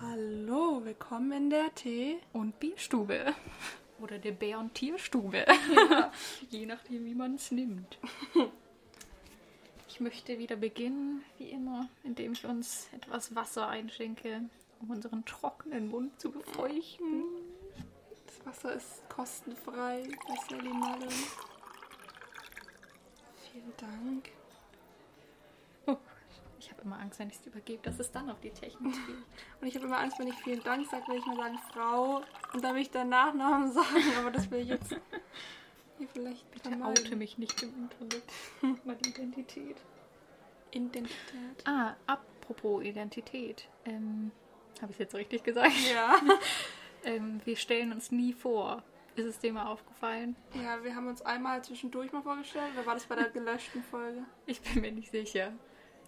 Hallo, willkommen in der Tee. und Bierstube. Oder der Bär- und Tierstube. Je nachdem, wie man es nimmt. Ich möchte wieder beginnen, wie immer, indem ich uns etwas Wasser einschenke, um unseren trockenen Mund zu befeuchten. Das Wasser ist kostenfrei bei Sally Mullen. Vielen Dank. Oh, ich habe immer Angst, wenn ich es übergebe, dass es dann auf die Technik geht. Und ich habe immer Angst, wenn ich vielen Dank sage, will ich mal sagen Frau und dann will ich dann Nachnamen sagen, aber das will ich jetzt hier vielleicht Bitte vermeiden. oute mich nicht im Internet. Meine Identität. Identität. Ah, apropos Identität. Ähm, habe ich es jetzt richtig gesagt? Ja. Ähm, wir stellen uns nie vor. Ist es dir mal aufgefallen? ja, wir haben uns einmal zwischendurch mal vorgestellt, oder war das bei der gelöschten Folge? Ich bin mir nicht sicher.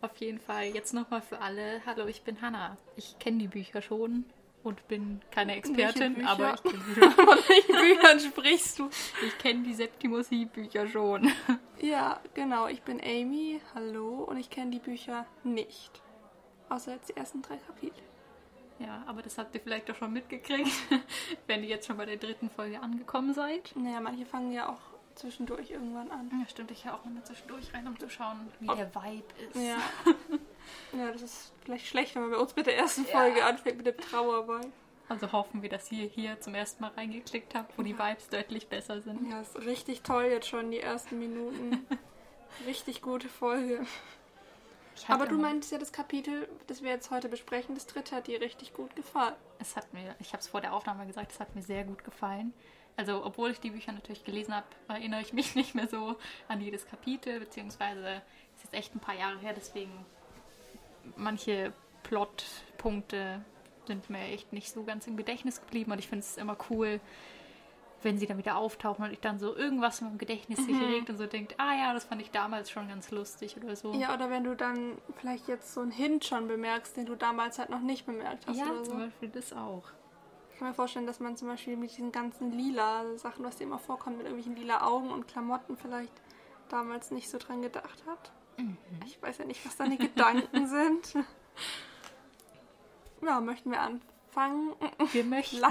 Auf jeden Fall jetzt nochmal für alle. Hallo, ich bin Hanna. Ich kenne die Bücher schon und bin keine Expertin, Bücher? aber ich kenne schon. Von welchen Büchern sprichst du? Ich kenne die Septimus Hieb-Bücher schon. Ja, genau. Ich bin Amy. Hallo. Und ich kenne die Bücher nicht. Außer jetzt die ersten drei Kapitel. Ja, aber das habt ihr vielleicht auch schon mitgekriegt, wenn ihr jetzt schon bei der dritten Folge angekommen seid. Naja, manche fangen ja auch zwischendurch irgendwann an. Ja, stimmt. Ich ja auch nochmal zwischendurch rein, um zu schauen, wie der Vibe ist. Ja. ja, das ist vielleicht schlecht, wenn man bei uns mit der ersten Folge anfängt mit dem Trauerball. Also hoffen wir, dass ihr hier zum ersten Mal reingeklickt habt, wo die Vibes deutlich besser sind. Ja, ist richtig toll jetzt schon, die ersten Minuten. Richtig gute Folge. Aber du immer- meintest ja, das Kapitel, das wir jetzt heute besprechen, das dritte hat dir richtig gut gefallen. Es hat mir, ich habe es vor der Aufnahme gesagt, es hat mir sehr gut gefallen. Also, obwohl ich die Bücher natürlich gelesen habe, erinnere ich mich nicht mehr so an jedes Kapitel, beziehungsweise es ist echt ein paar Jahre her, deswegen manche Plotpunkte sind mir echt nicht so ganz im Gedächtnis geblieben und ich finde es immer cool, wenn sie dann wieder auftauchen und ich dann so irgendwas im Gedächtnis sich regt und so denkt, ah ja, das fand ich damals schon ganz lustig oder so. Ja, oder wenn du dann vielleicht jetzt so einen Hint schon bemerkst, den du damals halt noch nicht bemerkt hast Ja, oder so. zum Beispiel das auch. Ich kann mir vorstellen, dass man zum Beispiel mit diesen ganzen lila Sachen, was dir immer vorkommt, mit irgendwelchen lila Augen und Klamotten vielleicht damals nicht so dran gedacht hat. Ich weiß ja nicht, was deine Gedanken sind. Ja, möchten wir anfangen? Wir möchten.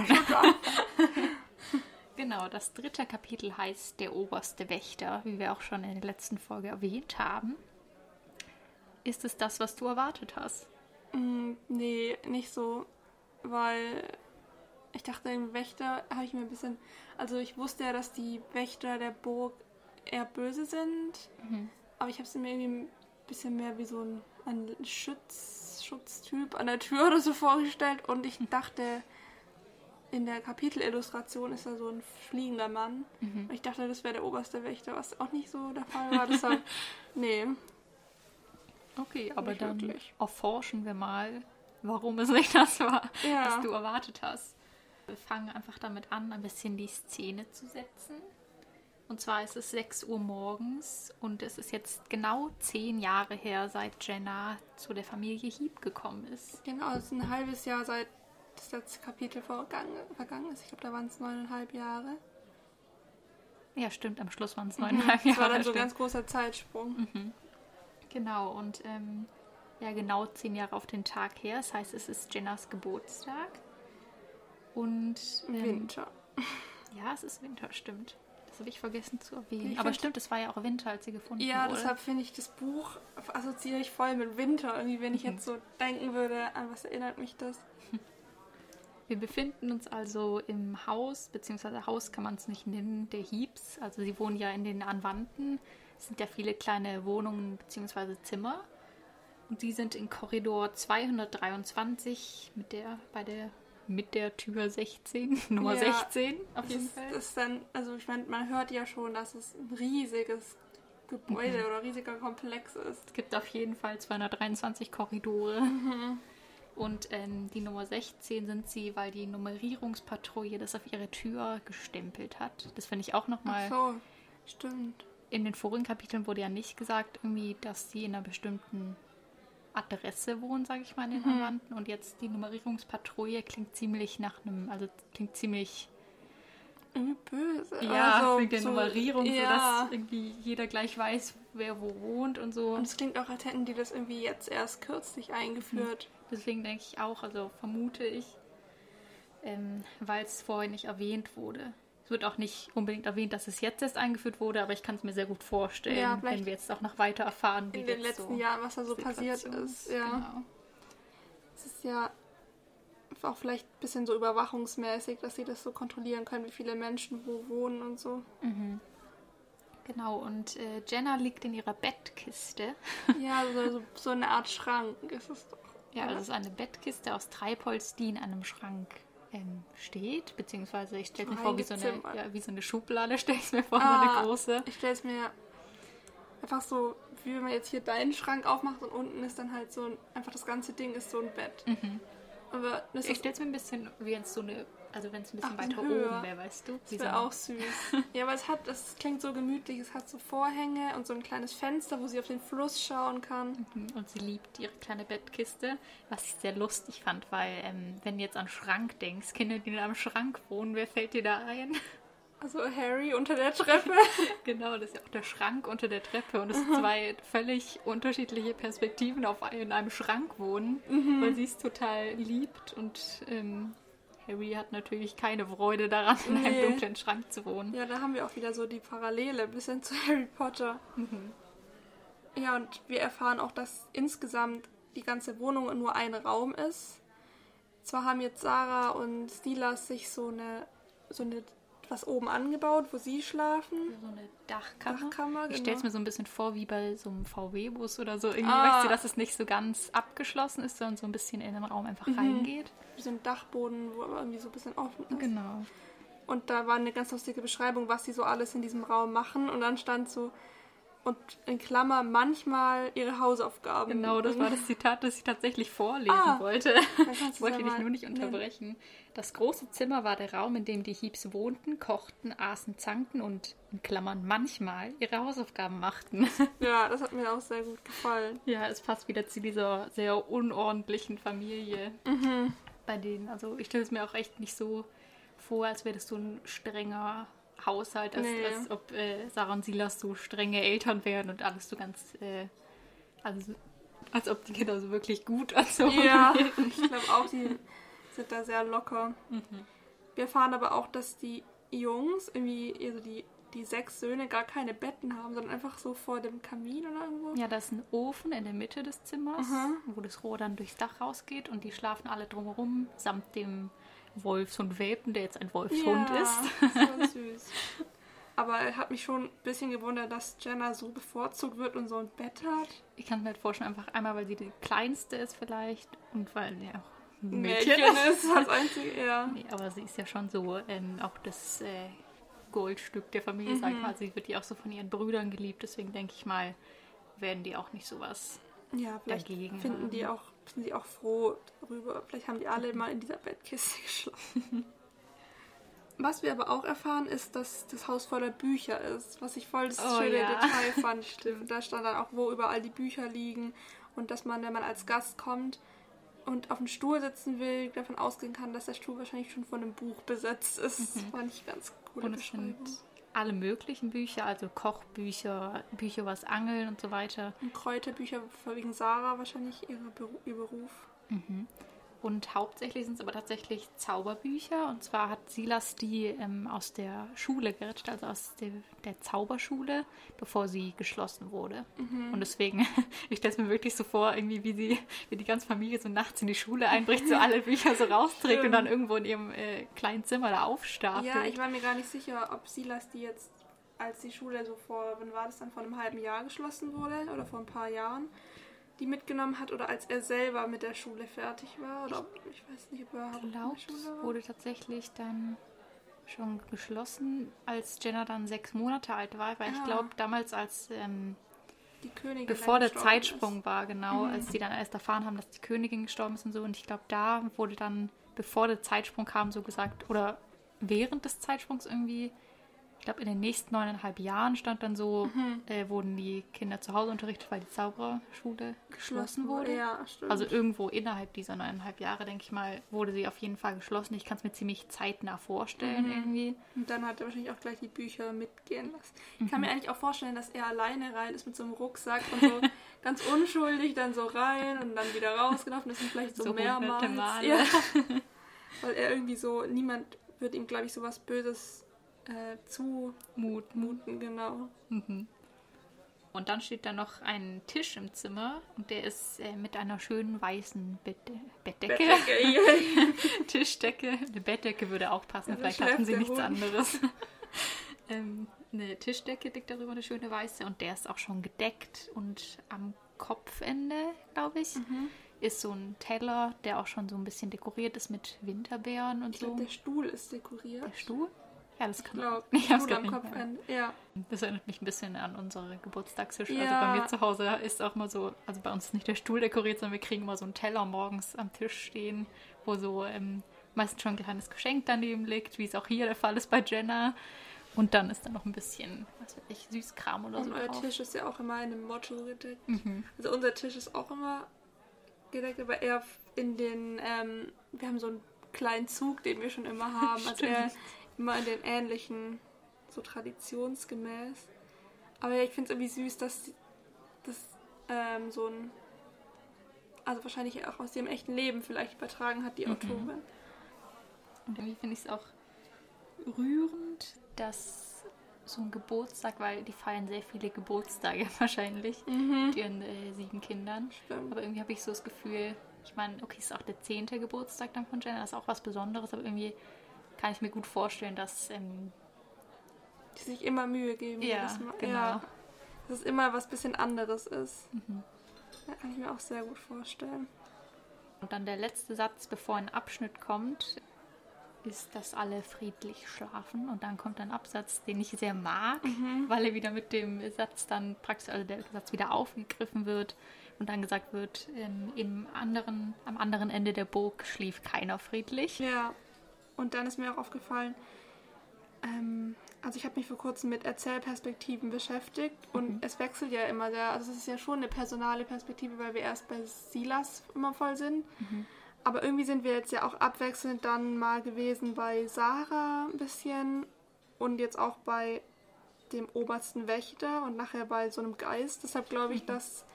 Genau, das dritte Kapitel heißt Der oberste Wächter, wie wir auch schon in der letzten Folge erwähnt haben. Ist es das, was du erwartet hast? Mm, Nee, nicht so, weil ich dachte, im Wächter habe ich mir ein bisschen. Also, ich wusste ja, dass die Wächter der Burg eher böse sind, aber ich habe sie mir irgendwie ein bisschen mehr wie so ein, ein Schutz, Schutztyp an der Tür oder so vorgestellt und ich dachte. In der Kapitelillustration ist da so ein fliegender Mann. Und ich dachte, das wäre der oberste Wächter, was auch nicht so der Fall war. Deshalb, nee. Okay, aber Nicht dann wirklich. erforschen wir mal, warum es nicht das war, Ja. was du erwartet hast. Wir fangen einfach damit an, ein bisschen die Szene zu setzen. Und zwar ist es 6 Uhr morgens und es ist jetzt genau zehn Jahre her, seit Jenna zu der Familie Heap gekommen ist. Genau, es ist ein halbes Jahr seit das letzte Kapitel vergangen, ist. Ich glaube, da waren es neuneinhalb Jahre. Ja, stimmt, am Schluss waren es neuneinhalb Das war Jahre. dann so ein ganz großer Zeitsprung. Genau, und ähm, ja, genau zehn Jahre auf den Tag her. Das heißt, es ist Jennas Geburtstag. Und ähm, Winter. ja, es ist Winter, stimmt. Das habe ich vergessen zu erwähnen. Ich Aber stimmt, es war ja auch Winter, als sie gefunden Ja, wurde. deshalb finde ich das Buch assoziiere ich voll mit Winter. Irgendwie, wenn ich Mhm. jetzt so denken würde, an was erinnert mich das? Wir befinden uns also im Haus, beziehungsweise Haus kann man es nicht nennen, der Heaps. Also sie wohnen ja in den Anwanden. Es sind ja viele kleine Wohnungen beziehungsweise Zimmer. Und die sind in Korridor 223 mit der, bei der, mit der Tür 16, Nummer Ja, 16 auf Das jeden ist, Fall. ist dann, also ich meine, man hört ja schon, dass es ein riesiges Gebäude Mhm. oder riesiger Komplex ist. Es gibt auf jeden Fall 223 Korridore. Mhm. Und ähm, die Nummer 16 sind sie, weil die Nummerierungspatrouille das auf ihre Tür gestempelt hat. Das finde ich auch Ach nochmal so, stimmt. in den vorigen Kapiteln wurde ja nicht gesagt, irgendwie, dass sie in einer bestimmten Adresse wohnen, sage ich mal, in den Mhm. Verwandten. Und jetzt die Nummerierungspatrouille klingt ziemlich nach einem, also klingt ziemlich böse. ja, also, wegen der so- Nummerierung, ja. sodass irgendwie jeder gleich weiß, wer wo wohnt und so. Und es klingt auch, als hätten die das irgendwie jetzt erst kürzlich eingeführt. Deswegen denke ich auch, also vermute ich, ähm, weil es vorher nicht erwähnt wurde. Es wird auch nicht unbedingt erwähnt, dass es jetzt erst eingeführt wurde, aber ich kann es mir sehr gut vorstellen, Ja, wenn wir jetzt auch noch weiter erfahren, wie In den letzten so Jahren, was da so passiert Situation ist. Ja. Genau. Es ist ja auch vielleicht ein bisschen so überwachungsmäßig, dass sie das so kontrollieren können, wie viele Menschen wo wohnen und so. genau, und äh, Jenna liegt in ihrer Bettkiste. Ja, so, so, eine Art Schrank ist es doch. Ja, also es ist eine Bettkiste aus Treibholz, die in einem Schrank ähm, steht, beziehungsweise ich stelle mir vor, wie so, eine, ja, wie so eine Schublade, stelle ich mir vor, Ah. eine große. Ich stelle es mir einfach so, wie wenn man jetzt hier deinen Schrank aufmacht und unten ist dann halt so ein, einfach das ganze Ding ist so ein Bett. Aber das Ich stelle es mir ein bisschen wie es so eine, also wenn es ein bisschen Ach, weiter höher. oben wäre, weißt du? Das wäre auch süß. ja, aber es hat, es klingt so gemütlich. Es hat so Vorhänge und so ein kleines Fenster, wo sie auf den Fluss schauen kann. Und sie liebt ihre kleine Bettkiste, was ich sehr lustig fand, weil ähm, wenn du jetzt an Schrank denkst, Kinder, die in einem Schrank wohnen, wer fällt dir da ein? Also Harry unter der Treppe. genau, das ist ja auch der Schrank unter der Treppe und es sind zwei völlig unterschiedliche Perspektiven auf in einem Schrank wohnen, weil sie es total liebt und ähm, Harry hat natürlich keine Freude daran, in einem Nee. dunklen Schrank zu wohnen. ja, da haben wir auch wieder so die Parallele ein bisschen zu Harry Potter. Ja, und wir erfahren auch, dass insgesamt die ganze Wohnung nur ein Raum ist. Zwar haben jetzt Sarah und Silas sich so eine, so eine was oben angebaut, wo sie schlafen. So eine Dachkammer. Dachkammer, Ich genau. stelle es mir so ein bisschen vor wie bei so einem VW-Bus oder so. Irgendwie, Ah. weißt du, dass es nicht so ganz abgeschlossen ist, sondern so ein bisschen in den Raum einfach Mhm. reingeht. Wie so ein Dachboden, wo aber irgendwie so ein bisschen offen ist. Genau. Und da war eine ganz lustige Beschreibung, was sie so alles in diesem Raum machen. Und dann stand so, und in Klammer manchmal ihre Hausaufgaben. Genau, das war das Zitat, das ich tatsächlich vorlesen Ah. wollte. Ich wollte dich nur nicht nennen. unterbrechen. Das große Zimmer war der Raum, in dem die Heeps wohnten, kochten, aßen, zankten und in Klammern manchmal ihre Hausaufgaben machten. Ja, das hat mir auch sehr gut gefallen. Ja, es passt wieder zu dieser sehr unordentlichen Familie. Mhm. Bei denen, also ich stelle es mir auch echt nicht so vor, als wäre das so ein strenger Haushalt, als, Nee. als ob äh, Sarah und Silas so strenge Eltern wären und alles so ganz, äh, also als ob die Kinder so wirklich gut erzogen Ja, ich glaube auch, die sind da sehr locker. Wir erfahren aber auch, dass die Jungs, irgendwie, also die, die sechs Söhne, gar keine Betten haben, sondern einfach so vor dem Kamin oder irgendwo. Ja, da ist ein Ofen in der Mitte des Zimmers, Mhm. wo das Rohr dann durchs Dach rausgeht und die schlafen alle drumherum, samt dem Wolfshund Welpen, der jetzt ein Wolfshund ja, ist. So süß. Aber er hat mich schon ein bisschen gewundert, dass Jenna so bevorzugt wird und so ein Bett hat. Ich kann mir halt vorstellen, einfach einmal, weil sie die kleinste ist vielleicht und weil ja auch ein Mädchen, Mädchen ist das einzige, ja. Nee, aber sie ist ja schon so ähm, auch das äh, Goldstück der Familie, sag Mhm. ich mal. Sie wird ja auch so von ihren Brüdern geliebt, deswegen denke ich mal, werden die auch nicht sowas. Ja, vielleicht Dagegen finden die haben. auch, sind die auch froh darüber. Vielleicht haben die alle mal in dieser Bettkiste geschlafen. Was wir aber auch erfahren, ist, dass das Haus voller Bücher ist, was ich voll das Oh schöne ja. Detail fand. Stimmt. Da stand dann auch, wo überall die Bücher liegen und dass man, wenn man als Gast kommt und auf dem Stuhl sitzen will, davon ausgehen kann, dass der Stuhl wahrscheinlich schon von einem Buch besetzt ist. Das fand ich ganz coole Mhm. Und es sind. Alle möglichen Bücher, also Kochbücher, Bücher was Angeln und so weiter. Und Kräuterbücher, vorwiegend Sarah wahrscheinlich ihre Beru ihr Beruf. Und hauptsächlich sind es aber tatsächlich Zauberbücher. Und zwar hat Silas die ähm, aus der Schule gerettet, also aus der, der Zauberschule, bevor sie geschlossen wurde. Und deswegen, ich stelle es mir wirklich so vor, irgendwie wie sie, wie die ganze Familie so nachts in die Schule einbricht, so alle Bücher so rausträgt und dann irgendwo in ihrem äh, kleinen Zimmer da aufstapelt. Ja, ich war mir gar nicht sicher, ob Silas die jetzt, als die Schule so vor, wann war das dann, vor einem halben Jahr geschlossen wurde oder vor ein paar Jahren, die mitgenommen hat oder als er selber mit der Schule fertig war oder ob, ich weiß nicht, ob er überhaupt Ich Schule war. wurde tatsächlich dann schon geschlossen, als Jenna dann sechs Monate alt war, weil ich Ah. glaube, damals als ähm, Die Königin bevor der Zeitsprung war, genau, als die dann erst erfahren haben, dass die Königin gestorben ist und so. Und ich glaube, da wurde dann, bevor der Zeitsprung kam, so gesagt, oder während des Zeitsprungs irgendwie, ich glaube, in den nächsten neuneinhalb Jahren stand dann so, Mhm. äh, wurden die Kinder zu Hause unterrichtet, weil die Zauberschule geschlossen wurde. Ja, stimmt. Also irgendwo innerhalb dieser neuneinhalb Jahre, denke ich mal, wurde sie auf jeden Fall geschlossen. Ich kann es mir ziemlich zeitnah vorstellen Mhm. irgendwie. Und dann hat er wahrscheinlich auch gleich die Bücher mitgehen lassen. Ich Mhm. kann mir eigentlich auch vorstellen, dass er alleine rein ist mit so einem Rucksack und so ganz unschuldig dann so rein und dann wieder rausgelaufen ist und vielleicht so, So mehrmals. Ja. Weil er irgendwie so, niemand wird ihm, glaube ich, so was Böses äh, zumuten, Mut. genau. Mhm. Und dann steht da noch ein Tisch im Zimmer und der ist äh, mit einer schönen weißen Bette, Bettdecke. Bettdecke, ja. Tischdecke. Eine Bettdecke würde auch passen, da vielleicht hatten sie nichts Hund. anderes. ähm, eine Tischdecke liegt darüber, eine schöne weiße und der ist auch schon gedeckt und am Kopfende, glaube ich, Mhm. ist so ein Teller, der auch schon so ein bisschen dekoriert ist mit Winterbeeren und Ich so. glaube, der Stuhl ist dekoriert. Der Stuhl? Ja, das Ich kann glaube, Ich grad am. Kopfende. Ja. Das erinnert mich ein bisschen an unsere Geburtstagstische. Also Ja. bei mir zu Hause ist auch mal so, also bei uns ist nicht der Stuhl dekoriert, sondern wir kriegen immer so einen Teller morgens am Tisch stehen, wo so ähm, meistens schon ein kleines Geschenk daneben liegt, wie es auch hier der Fall ist bei Jenna. Und dann ist da noch ein bisschen, was weiß ich, Süßkram oder Und so euer drauf. Tisch ist ja auch immer in einem Motto gedeckt. Mhm. Also unser Tisch ist auch immer gedeckt, aber eher in den, ähm, wir haben so einen kleinen Zug, den wir schon immer haben. Also Stimmt. eher immer in den ähnlichen, so traditionsgemäß. Aber ja, ich finde es irgendwie süß, dass das ähm, so ein, also wahrscheinlich auch aus dem echten Leben vielleicht übertragen hat, die Mhm. Autorin. Und irgendwie finde ich es auch rührend, dass so ein Geburtstag, weil die feiern sehr viele Geburtstage wahrscheinlich mit ihren äh, sieben Kindern. Stimmt. Aber irgendwie habe ich so das Gefühl, ich meine, okay, es ist auch der zehnte Geburtstag dann von Jenna, das ist auch was Besonderes, aber irgendwie kann ich mir gut vorstellen, dass ähm, Die sich immer Mühe geben. Ja, genau. Ja, dass es immer was bisschen anderes ist. Mhm. Ja, kann ich mir auch sehr gut vorstellen. und dann der letzte Satz, bevor ein Abschnitt kommt, ist, dass alle friedlich schlafen. Und dann kommt ein Absatz, den ich sehr mag, weil er wieder mit dem Satz dann praktisch, also der Satz wieder aufgegriffen wird und dann gesagt wird, ähm, im anderen, am anderen Ende der Burg schlief keiner friedlich. Ja, und dann ist mir auch aufgefallen, ähm, also ich habe mich vor kurzem mit Erzählperspektiven beschäftigt und es wechselt ja immer sehr. Also es ist ja schon eine personale Perspektive, weil wir erst bei Silas immer voll sind. Aber irgendwie sind wir jetzt ja auch abwechselnd dann mal gewesen bei Sarah ein bisschen und jetzt auch bei dem obersten Wächter und nachher bei so einem Geist. Deshalb glaube ich, dass.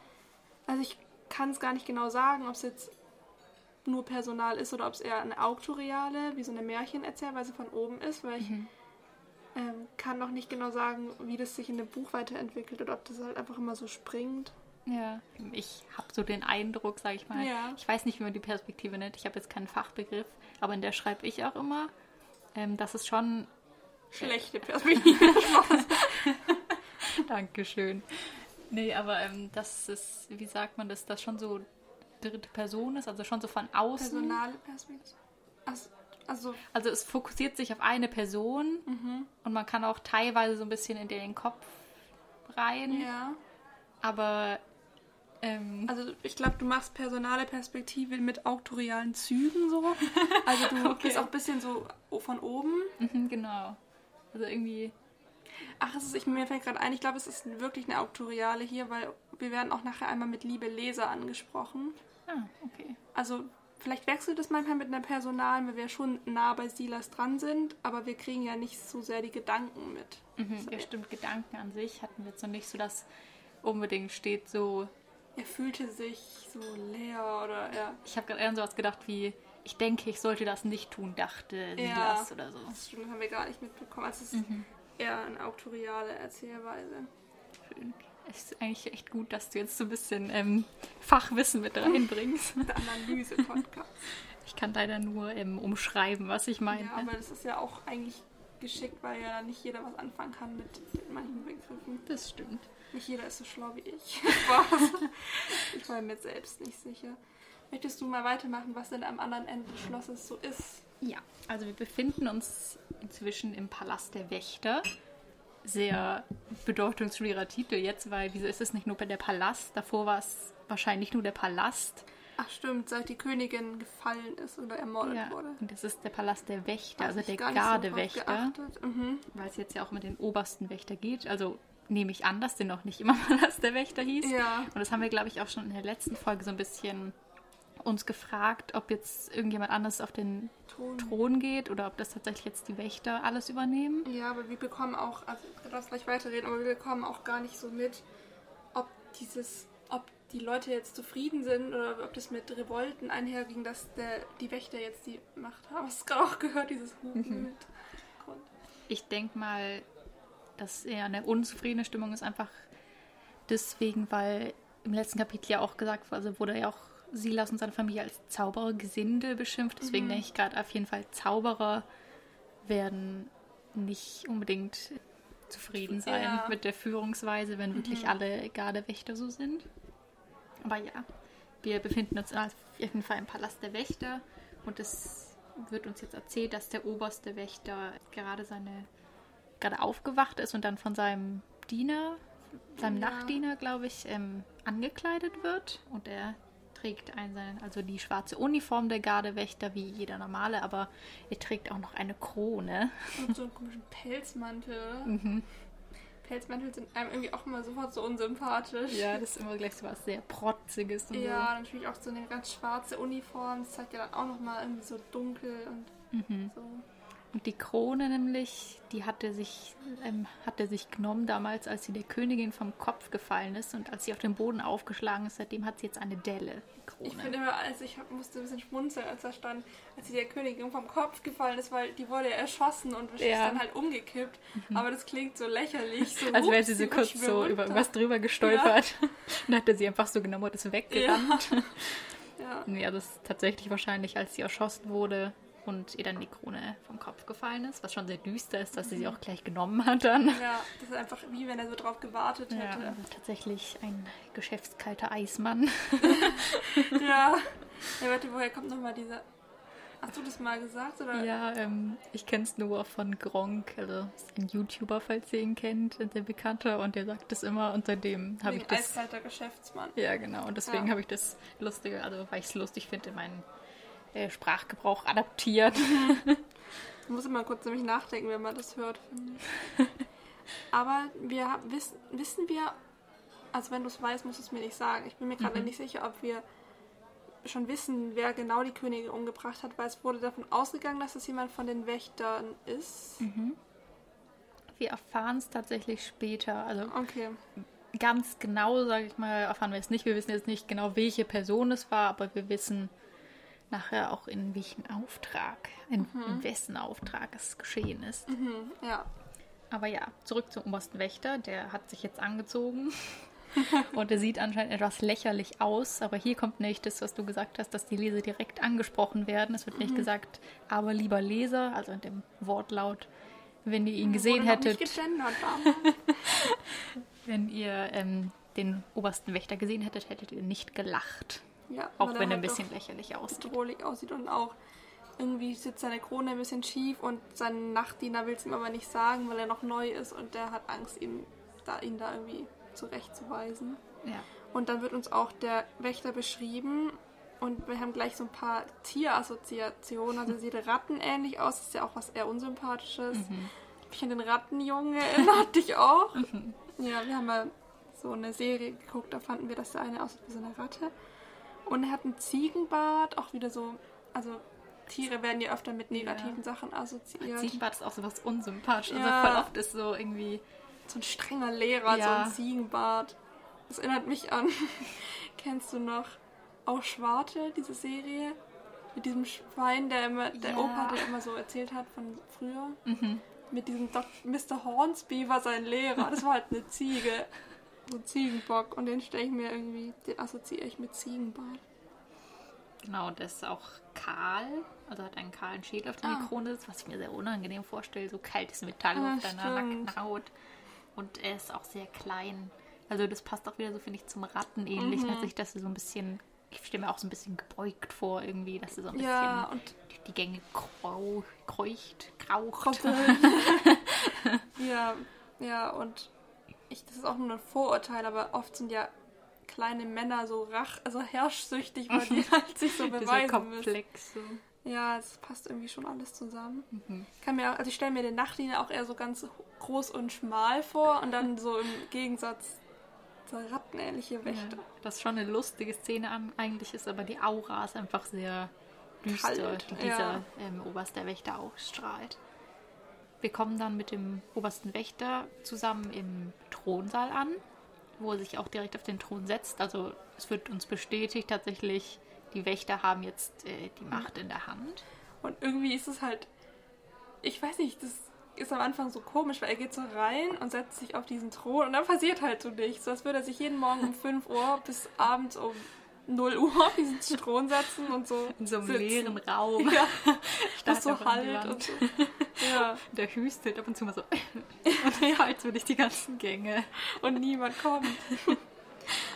Also ich kann es gar nicht genau sagen, ob es jetzt nur Personal ist oder ob es eher eine Autoriale, wie so eine Märchenerzählweise von oben ist, weil ich ähm, kann noch nicht genau sagen, wie das sich in dem Buch weiterentwickelt oder ob das halt einfach immer so springt. Ja, ich habe so den Eindruck, sage ich mal. Ja. Ich weiß nicht, wie man die Perspektive nennt. Ich habe jetzt keinen Fachbegriff, aber in der schreibe ich auch immer, ähm, dass es schon. Schlechte Perspektive. Dankeschön. Nee, aber ähm, dass es, wie sagt man das, dass schon so dritte Person ist, also schon so von außen. Personale Perspektive. Also, also Also es fokussiert sich auf eine Person und man kann auch teilweise so ein bisschen in den Kopf rein, ja. aber ähm, Also ich glaube, du machst personale Perspektive mit autorialen Zügen so. Also du Okay. bist auch ein bisschen so von oben. mhm, genau. Also irgendwie. Ach, es ist, ich, mir fällt gerade ein, ich glaube, es ist wirklich eine Autoriale hier, weil wir werden auch nachher einmal mit Liebe Leser angesprochen. Ah, okay. Also vielleicht wechselt es manchmal mit einer Personalen, weil wir schon nah bei Silas dran sind, aber wir kriegen ja nicht so sehr die Gedanken mit. Mhm, ja, stimmt, Gedanken an sich hatten wir jetzt noch nicht so, dass unbedingt steht so. Er fühlte sich so leer oder ja. Ich habe gerade eher an sowas gedacht wie, ich denke, ich sollte das nicht tun, dachte Silas oder so. Das stimmt, haben wir gar nicht mitbekommen. Also es ist eher eine autoriale Erzählweise. Schön. Es ist eigentlich echt gut, dass du jetzt so ein bisschen ähm, Fachwissen mit reinbringst. Der Analyse-Podcast. Ich kann leider nur ähm, umschreiben, was ich meine. ja, aber das ist ja auch eigentlich geschickt, weil ja nicht jeder was anfangen kann mit, manchen Begriffen. das stimmt. Nicht jeder ist so schlau wie ich. Ich war mir selbst nicht sicher. Möchtest du mal weitermachen, was denn am anderen Ende des Schlosses so ist? Ja, also wir befinden uns inzwischen im Palast der Wächter. Sehr bedeutungsschwerer Titel jetzt, weil wieso ist es nicht nur der Palast? Davor war es wahrscheinlich nur der Palast. Ach stimmt, seit die Königin gefallen ist oder ermordet Ja, wurde. und das ist der Palast der Wächter, also der so Gardewächter, geachtet. Mhm. weil es jetzt ja auch mit den obersten Wächter geht. Also nehme ich an, dass der noch nicht immer Palast der Wächter hieß. Ja. Und das haben wir, glaube ich, auch schon in der letzten Folge so ein bisschen uns gefragt, ob jetzt irgendjemand anderes auf den Ton. Thron geht oder ob das tatsächlich jetzt die Wächter alles übernehmen. Ja, aber wir bekommen auch, also du darfst gleich weiterreden, aber wir bekommen auch gar nicht so mit, ob dieses, ob die Leute jetzt zufrieden sind oder ob das mit Revolten einherging, dass der, die Wächter jetzt die Macht haben. Hast du gerade auch gehört, dieses Hupen Mhm. mit Grund. Ich denke mal, dass eher eine unzufriedene Stimmung ist, einfach deswegen, weil im letzten Kapitel ja auch gesagt wurde, also wurde ja auch Silas und seine Familie als Zauberergesinde beschimpft. Deswegen denke ich gerade auf jeden Fall, Zauberer werden nicht unbedingt zufrieden sein Ja. mit der Führungsweise, wenn wirklich alle Gardewächter so sind. Aber ja, wir befinden uns auf jeden Fall im Palast der Wächter und es wird uns jetzt erzählt, dass der oberste Wächter gerade seine gerade aufgewacht ist und dann von seinem Diener, seinem Ja. Nachtdiener, glaube ich, ähm, angekleidet wird und er trägt ein, also die schwarze Uniform der Gardewächter wie jeder normale, aber er trägt auch noch eine Krone. Und so einen komischen Pelzmantel. Mhm. Pelzmäntel sind einem irgendwie auch immer sofort so unsympathisch. Ja, das ist immer gleich so was sehr Protziges und Ja, natürlich auch so eine ganz schwarze Uniform. Das zeigt ja dann auch nochmal irgendwie so dunkel und Mhm. so. Und die Krone nämlich, die hat er sich, ähm, hat er sich genommen damals, als sie der Königin vom Kopf gefallen ist und als sie auf den Boden aufgeschlagen ist. Seitdem hat sie jetzt eine Delle. Krone. Ich finde immer, also ich hab, musste ein bisschen schmunzeln, als da stand, als sie der Königin vom Kopf gefallen ist, weil die wurde ja erschossen und ist Ja. dann halt umgekippt. Aber das klingt so lächerlich. So, Als wäre sie so kurz so über irgendwas drüber gestolpert. Und hat er sie einfach so genommen und ist weggerannt. Ja. Also es ist tatsächlich wahrscheinlich, als sie erschossen wurde und ihr dann die Krone vom Kopf gefallen ist, was schon sehr düster ist, dass sie sie auch gleich genommen hat dann. ja, das ist einfach wie wenn er so drauf gewartet Ja, hätte. also tatsächlich ein geschäftskalter Eismann. Ja. Ja, warte, woher kommt nochmal dieser. Hast du das mal gesagt? Oder? Ja, ähm, ich kenne es nur von Gronk, also ist ein YouTuber, falls ihr ihn kennt, ein sehr bekannter und der sagt das immer und seitdem habe ich das. eiskalter Geschäftsmann. Ja, genau. Und deswegen Ja. habe ich das lustige, also weil ich es lustig finde, in meinen Sprachgebrauch adaptiert. Muss immer kurz nämlich nachdenken, wenn man das hört, finde ich. Aber wir wissen, wissen wir, also wenn du es weißt, musst du es mir nicht sagen. Ich bin mir gerade Mhm. nicht sicher, ob wir schon wissen, wer genau die Königin umgebracht hat, weil es wurde davon ausgegangen, dass es jemand von den Wächtern ist. Mhm. Wir erfahren es tatsächlich später. Also Okay. ganz genau, sage ich mal, erfahren wir es nicht. Wir wissen jetzt nicht genau, welche Person es war, aber wir wissen nachher auch in welchem Auftrag, in, in wessen Auftrag es geschehen ist. Mhm, ja. Aber ja, zurück zum obersten Wächter. Der hat sich jetzt angezogen. Und er sieht anscheinend etwas lächerlich aus. Aber hier kommt nicht das, was du gesagt hast, dass die Leser direkt angesprochen werden. Es wird nicht gesagt, aber lieber Leser, also in dem Wortlaut, wenn ihr ihn gesehen hättet, wenn ihr ähm, den obersten Wächter gesehen hättet, hättet ihr nicht gelacht. Ja, Auch wenn er halt ein bisschen lächerlich aussieht. bedrohlich aussieht und auch irgendwie sitzt seine Krone ein bisschen schief und sein Nachtdiener will es ihm aber nicht sagen, weil er noch neu ist und der hat Angst, ihm da, ihn da irgendwie zurechtzuweisen. Ja. Und dann wird uns auch der Wächter beschrieben und wir haben gleich so ein paar Tierassoziationen. Also sieht rattenähnlich aus, ist ja auch was eher Unsympathisches. Ich finde den Rattenjunge erinnert dich auch. Ja, wir haben mal so eine Serie geguckt, da fanden wir, dass der eine aussieht wie so eine Ratte. Und er hat einen Ziegenbart, auch wieder so, also Tiere werden ja öfter mit negativen Sachen assoziiert. Ziegenbart ist auch so was unsympathisch. Also Ja. voll oft ist so irgendwie. so ein strenger Lehrer, so Ja. ein Ziegenbart. Das erinnert mich an, kennst du noch auch Schwarte, diese Serie? Mit diesem Schwein, der immer, der Ja. Opa der immer so erzählt hat von früher. Mhm. Mit diesem Dok Mr. Hornsby war sein Lehrer. Das war halt eine Ziege. So ein Ziegenbock. Und den stelle ich mir irgendwie, den assoziiere ich mit Ziegenbart. Genau, der ist auch kahl. Also hat einen kahlen Schädel auf der Ah. Krone, was ich mir sehr unangenehm vorstelle. So kaltes Metall Ah, auf deiner stimmt. nackten Haut. Und er ist auch sehr klein. Also das passt auch wieder so, finde ich, zum Ratten ähnlich. Mhm. Dass dass er so ein bisschen, ich stelle mir auch so ein bisschen gebeugt vor irgendwie, dass er so ein bisschen Ja, und durch die Gänge krau, kreucht, kraucht. ja, ja, und ich, das ist auch nur ein Vorurteil, aber oft sind ja kleine Männer so rach, also herrschsüchtig, weil die halt sich so beweisen Komplex, müssen. Ja, es passt irgendwie schon alles zusammen. Mhm. Ich kann mir auch, also ich stelle mir den Nachtdiener auch eher so ganz groß und schmal vor und dann so im Gegensatz zur rattenähnliche Wächter. Ja, das ist schon eine lustige Szene an, eigentlich ist, aber die Aura ist einfach sehr düster, Kalt, die dieser ja. ähm, oberste Wächter ausstrahlt. Wir kommen dann mit dem obersten Wächter zusammen im Thronsaal an, wo er sich auch direkt auf den Thron setzt. Also es wird uns bestätigt tatsächlich, die Wächter haben jetzt äh, die Macht in der Hand. Und irgendwie ist es halt, ich weiß nicht, das ist am Anfang so komisch, weil er geht so rein und setzt sich auf diesen Thron und dann passiert halt so nichts. So als würde er sich jeden Morgen um 5 Uhr bis abends um 0 Uhr auf diesen Thron setzen und so. In so einem sitzen. leeren Raum. Ja. Das so halt und so. Ja. Der hüstelt ab und zu mal so. Und ja, als würde ich die ganzen Gänge. Und niemand kommt.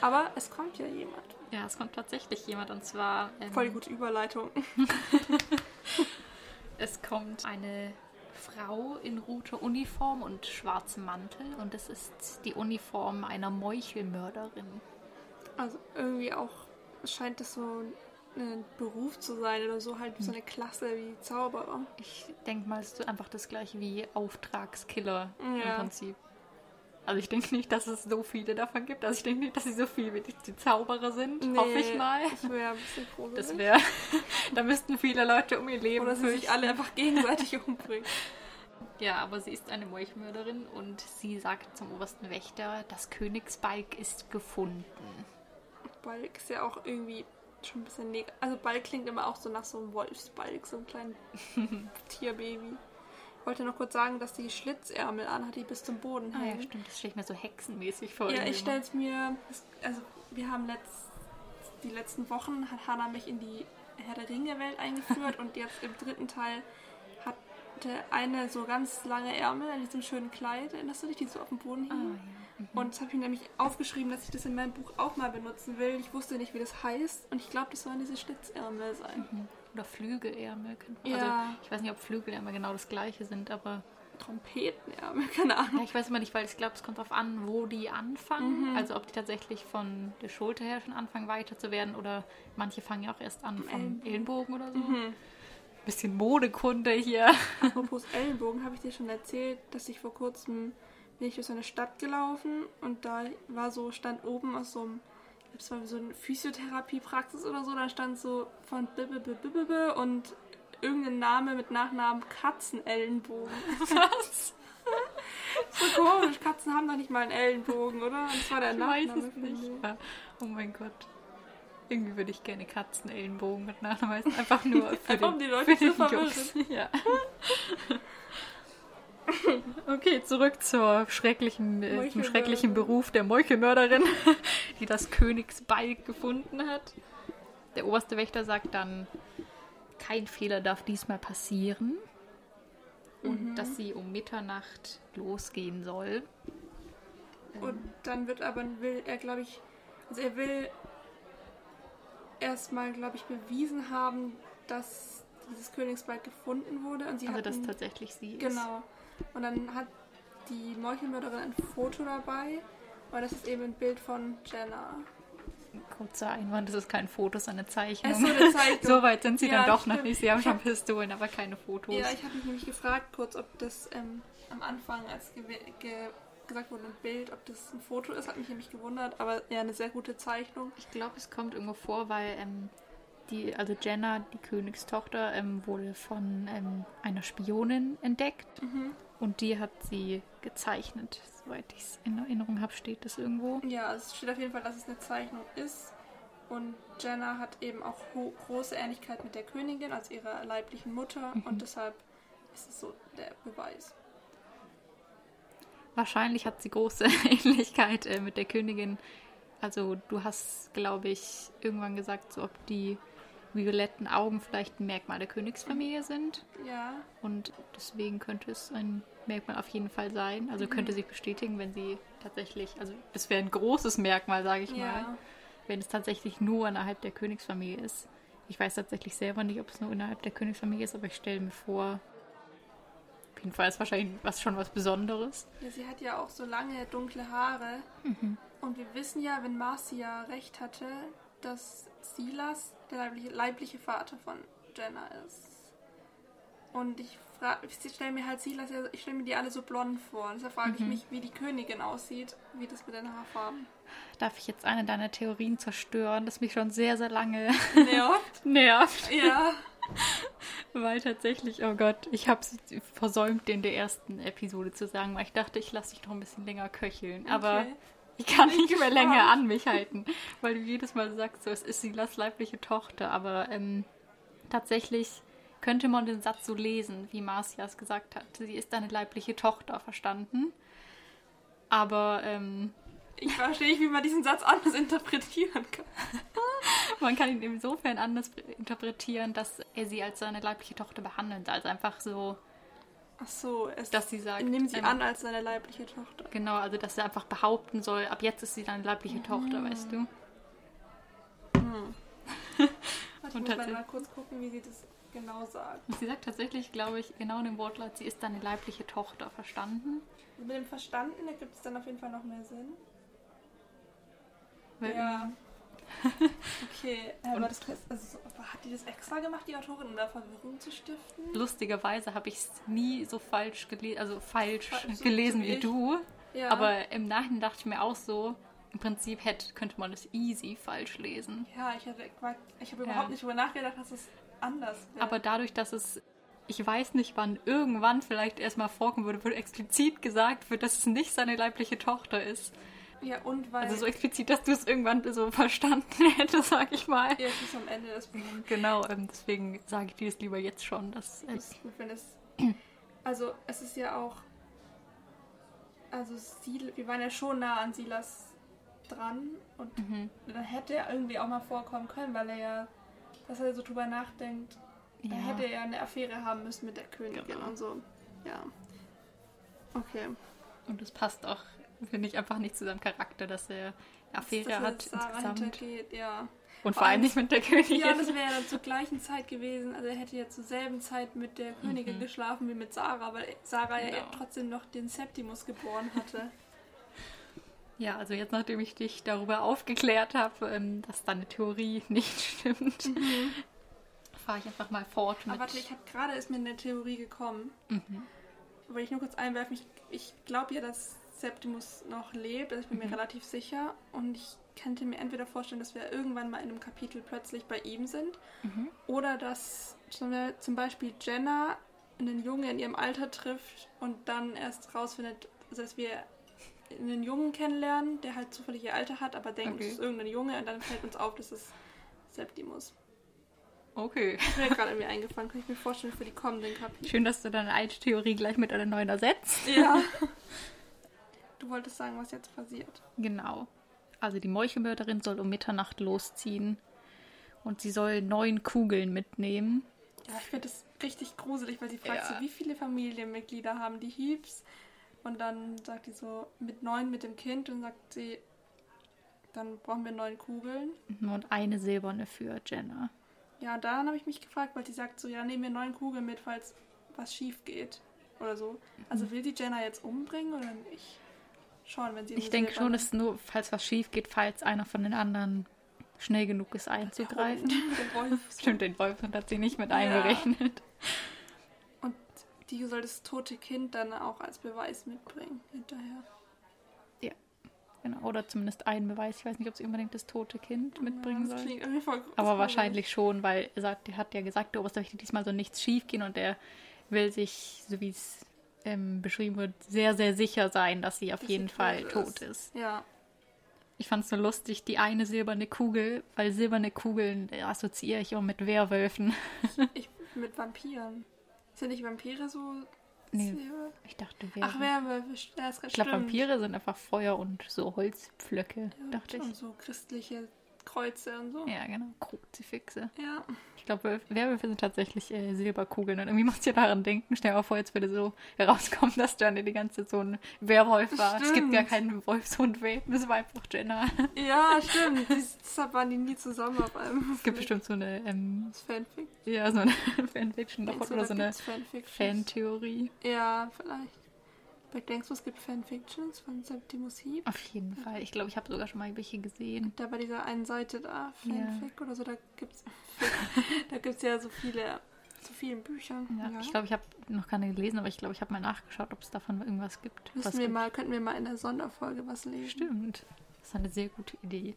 Aber es kommt ja jemand. Ja, es kommt tatsächlich jemand und zwar. Ähm, Voll die gute Überleitung. es kommt eine Frau in roter Uniform und schwarzem Mantel und es ist die Uniform einer Meuchelmörderin. Also irgendwie auch scheint das so ein Beruf zu sein oder so, halt so eine Klasse wie Zauberer. Ich denke mal, es ist einfach das gleiche wie Auftragskiller ja. im Prinzip. Also ich denke nicht, dass es so viele davon gibt. Also ich denke nicht, dass sie so viel wie die, die Zauberer sind. Nee, hoffe ich mal. Das wäre ein bisschen froh. Das wäre. da müssten viele Leute um ihr Leben. Oder sie sich alle einfach gegenseitig umbringen. Ja, aber sie ist eine Meuchelmörderin und sie sagt zum obersten Wächter, das Königsbalg ist gefunden. Balk ist ja auch irgendwie schon ein bisschen negativ. Also Balk klingt immer auch so nach so einem Wolfsbalk, so einem kleinen Tierbaby. Ich wollte noch kurz sagen, dass die Schlitzärmel anhat, die bis zum Boden hängen. Ah ja, stimmt. Das stelle ich mir so hexenmäßig vor. Ja, ich stelle es mir... Also wir haben letzt, die letzten Wochen, hat Hannah mich in die Herr der Ringe-Welt eingeführt und jetzt im dritten Teil hatte eine so ganz lange Ärmel in diesem schönen Kleid. Erinnerst du dich, die so auf dem Boden hing? Ah, ja. Mhm. Und das habe ich nämlich aufgeschrieben, dass ich das in meinem Buch auch mal benutzen will. Ich wusste nicht, wie das heißt. Und ich glaube, das sollen diese Schlitzärmel sein. Mhm. Oder Flügelärmel. Ja. Also ich weiß nicht, ob Flügelärmel genau das gleiche sind, aber... Trompetenärmel, keine Ahnung. Ja, ich weiß immer nicht, weil ich glaube, es kommt darauf an, wo die anfangen. Mhm. Also ob die tatsächlich von der Schulter her schon anfangen weiter zu werden oder manche fangen ja auch erst an vom Ellenbogen, Ellenbogen oder so. Bisschen Modekunde hier. Apropos Ellenbogen, habe ich dir schon erzählt, dass ich vor kurzem bin ich durch so eine Stadt gelaufen und da war so, stand oben aus so einem, das war so eine Physiotherapiepraxis oder so, da stand so von Bibbe und irgendein Name mit Nachnamen Katzenellenbogen. Was? so komisch, Katzen haben doch nicht mal einen Ellenbogen, oder? Und das war der ich Nachname. Weiß es nicht. Ja. Oh mein Gott. Irgendwie würde ich gerne Katzenellenbogen mit Nachnamen Einfach nur für Einfach um die Leute zu verwirren. Ja. Okay, zurück zur schrecklichen, äh, zum schrecklichen Beruf der Meuchelmörderin, die das Königsbalg gefunden hat. Der oberste Wächter sagt dann, kein Fehler darf diesmal passieren. Und mhm. dass sie um Mitternacht losgehen soll. Und dann wird aber, will er, glaube ich, also er will erstmal, glaube ich, bewiesen haben, dass dieses Königsbalg gefunden wurde. Und sie also, dass tatsächlich sie ist. Genau. Und dann hat die Meuchelmörderin ein Foto dabei, weil das ist eben ein Bild von Jenna. Kurzer Einwand, das ist kein Foto, das ist eine Zeichnung. so, eine Zeichnung. so weit sind sie ja, dann doch stimmt. noch nicht. Sie haben schon Pistolen, aber keine Fotos. Ja, ich habe mich nämlich gefragt kurz, ob das ähm, am Anfang, als ge ge gesagt wurde, ein Bild, ob das ein Foto ist, hat mich nämlich gewundert, aber ja, eine sehr gute Zeichnung. Ich glaube, es kommt irgendwo vor, weil ähm, die, also Jenna, die Königstochter, ähm, wurde von ähm, einer Spionin entdeckt. Mhm. Und die hat sie gezeichnet. Soweit ich es in Erinnerung habe, steht das irgendwo. Ja, es steht auf jeden Fall, dass es eine Zeichnung ist. Und Jenna hat eben auch große Ähnlichkeit mit der Königin, als ihrer leiblichen Mutter. Mhm. Und deshalb ist es so der Beweis. Wahrscheinlich hat sie große Ähnlichkeit äh, mit der Königin. Also du hast, glaube ich, irgendwann gesagt, so ob die violetten Augen vielleicht ein Merkmal der Königsfamilie sind. Ja. Und deswegen könnte es ein Merkmal auf jeden Fall sein. Also könnte mhm. sich bestätigen, wenn sie tatsächlich, also das wäre ein großes Merkmal, sage ich ja. mal, wenn es tatsächlich nur innerhalb der Königsfamilie ist. Ich weiß tatsächlich selber nicht, ob es nur innerhalb der Königsfamilie ist, aber ich stelle mir vor, Auf jeden Fall ist wahrscheinlich was schon was Besonderes. Ja, sie hat ja auch so lange dunkle Haare. Mhm. Und wir wissen ja, wenn Marcia recht hatte, dass Silas der leibliche, leibliche Vater von Jenna ist. Und ich, ich stelle mir halt Silas, ich stelle mir die alle so blond vor. Und deshalb frage ich Mhm. mich, wie die Königin aussieht, wie das mit den Haarfarben. Darf ich jetzt eine deiner Theorien zerstören, das mich schon sehr, sehr lange Nervt. nervt? ja. Weil tatsächlich, oh Gott, ich habe es versäumt, in der ersten Episode zu sagen, weil ich dachte, ich lasse dich noch ein bisschen länger köcheln. Aber Okay. ich kann nicht mehr länger an mich halten, weil du jedes Mal sagst, so, es ist Silas leibliche Tochter. Aber ähm, tatsächlich könnte man den Satz so lesen, wie Marcia es gesagt hat. Sie ist deine leibliche Tochter, verstanden? Aber ähm, Ich verstehe nicht, wie man diesen Satz anders interpretieren kann. man kann ihn insofern anders interpretieren, dass er sie als seine leibliche Tochter behandelt. Also einfach so, Ach so, es dass sie sagt. nimm sie ähm, an als seine leibliche Tochter. Genau, also dass er einfach behaupten soll, ab jetzt ist sie deine leibliche Tochter, weißt du? Warte, ich Und muss mal, kurz gucken, wie sie das genau sagt. Sie sagt tatsächlich, glaube ich, genau in dem Wortlaut, sie ist deine leibliche Tochter, verstanden? Mit dem Verstanden ergibt es dann auf jeden Fall noch mehr Sinn. Weil- Ja. Okay, aber Und- das also, so- hat die das extra gemacht, die Autorin, um da Verwirrung zu stiften? Lustigerweise habe ich es nie so falsch gelesen, also falsch Fa- so- gelesen wie ich. du. Ja. Aber im Nachhinein dachte ich mir auch so, im Prinzip hätte, könnte man es easy falsch lesen. ja, ich, hatte, ich habe Ja. überhaupt nicht drüber nachgedacht, dass es anders wäre. Aber dadurch, dass es, ich weiß nicht, wann irgendwann vielleicht erstmal vorkommen würde, wird explizit gesagt wird, dass es nicht seine leibliche Tochter ist. Ja, und weil. Also so explizit, dass du es irgendwann so verstanden hättest, sag ich mal. ja, es ist am Ende des Films. Genau, ähm, deswegen sage ich dir das lieber jetzt schon. Dass, äh, gut, wenn es. Also, es ist ja auch. Also, Sil wir waren ja schon nah an Silas dran und mhm. dann hätte er irgendwie auch mal vorkommen können, weil er ja, dass er so drüber nachdenkt, ja. dann hätte er ja eine Affäre haben müssen mit der Königin Genau. und so. Ja. Okay. Und es passt auch, finde ich, einfach nicht zu seinem Charakter, dass er eine Affäre Dass hat Sarah insgesamt. hintergeht, ja. Und vor allem nicht mit der Königin. Ja, das wäre ja dann zur gleichen Zeit gewesen. Also er hätte ja zur selben Zeit mit der Königin Mhm. geschlafen wie mit Sarah, weil Sarah ja Genau. trotzdem noch den Septimus geboren hatte. Ja, also jetzt, nachdem ich dich darüber aufgeklärt habe, ähm, dass deine Theorie nicht stimmt, fahre ich einfach mal fort mit. Aber warte, ich habe gerade ist mir eine Theorie gekommen. Mhm. Wollte ich nur kurz einwerfen. Ich, ich glaube ja, dass Septimus noch lebt. Also ich bin Mhm. mir relativ sicher. Und ich könnte mir entweder vorstellen, dass wir irgendwann mal in einem Kapitel plötzlich bei ihm sind. Mhm. Oder dass zum Beispiel Jenna einen Jungen in ihrem Alter trifft und dann erst rausfindet, also dass wir einen Jungen kennenlernen, der halt zufällig ihr Alter hat, aber denkt, Okay. es ist irgendein Junge und dann fällt uns auf, dass es Septimus. Okay. Ist mir gerade irgendwie eingefallen, kann ich mir vorstellen für die kommenden Kapitel. Schön, dass du deine alte Theorie gleich mit einer neuen ersetzt. Ja. Du wolltest sagen, was jetzt passiert. Genau. Also die Meuchelmörderin soll um Mitternacht losziehen und sie soll neun Kugeln mitnehmen. Ja, ich finde das richtig gruselig, weil sie fragt Ja. so, wie viele Familienmitglieder haben die Heeps? Und dann sagt die so, mit neun mit dem Kind und sagt sie, dann brauchen wir neun Kugeln. Und eine silberne für Jenna. Ja, daran habe ich mich gefragt, weil die sagt so, ja, nehmen wir neun Kugeln mit, falls was schief geht. Oder so. Mhm. Also will die Jenna jetzt umbringen oder nicht? Schon, wenn sie Ich denke schon, ist nur, falls was schief geht, falls einer von den anderen schnell genug ist einzugreifen. Wolf. Stimmt, den Wolf hat sie nicht mit Ja. einberechnet. Und die soll das tote Kind dann auch als Beweis mitbringen hinterher. Genau, oder zumindest einen Beweis. Ich weiß nicht, ob sie unbedingt das tote Kind mitbringen ja, soll. Aber wahrscheinlich schon, weil er sagt, er hat ja gesagt, der Oberste möchte diesmal so nichts schief gehen und er will sich, so wie es ähm, beschrieben wird, sehr, sehr sicher sein, dass sie auf Dass jeden Fall tot tot ist. ist. Ja, Ich fand es so lustig, die eine silberne Kugel, weil silberne Kugeln äh, assoziiere ich immer mit Werwölfen. ich mit Vampiren. Sind nicht Vampire so? Nee, silber? Ich dachte Ach, Werwölfe. Werwölfe, das Ich glaube, Vampire sind einfach Feuer und so Holzpflöcke, dachte Und ich. so christliche Kreuze und so. Ja, genau. Kruzifixe. Ja. Ich glaube, Werwölfe sind tatsächlich äh, Silberkugeln. Und irgendwie muss ich daran denken. Stell dir mal vor, jetzt würde so herauskommen, dass Johnny die ganze Zeit so ein Werwolf war. Es gibt gar Stimmt. keinen Wolfshund-Welpen. Das war einfach Jenna. Ja, stimmt. Deshalb waren die nie zusammen auf einem. Es gibt bestimmt so eine, ähm, Fanfic. ja, so eine Fanfiction oder so eine? Fantheorie. Ja, vielleicht. Denkst du, es gibt Fanfictions von Septimus Heap? Auf jeden Fall. Ich glaube, ich habe sogar schon mal welche gesehen. Da bei dieser einen Seite da, Ja. Fanfic oder so, da gibt's da gibt's ja so viele, so vielen Büchern. Ja, Ich glaube, ich habe noch keine gelesen, aber ich glaube, ich habe mal nachgeschaut, ob es davon irgendwas gibt. Müssen wir gibt. mal, könnten wir mal in der Sonderfolge was lesen. Stimmt. Das ist eine sehr gute Idee.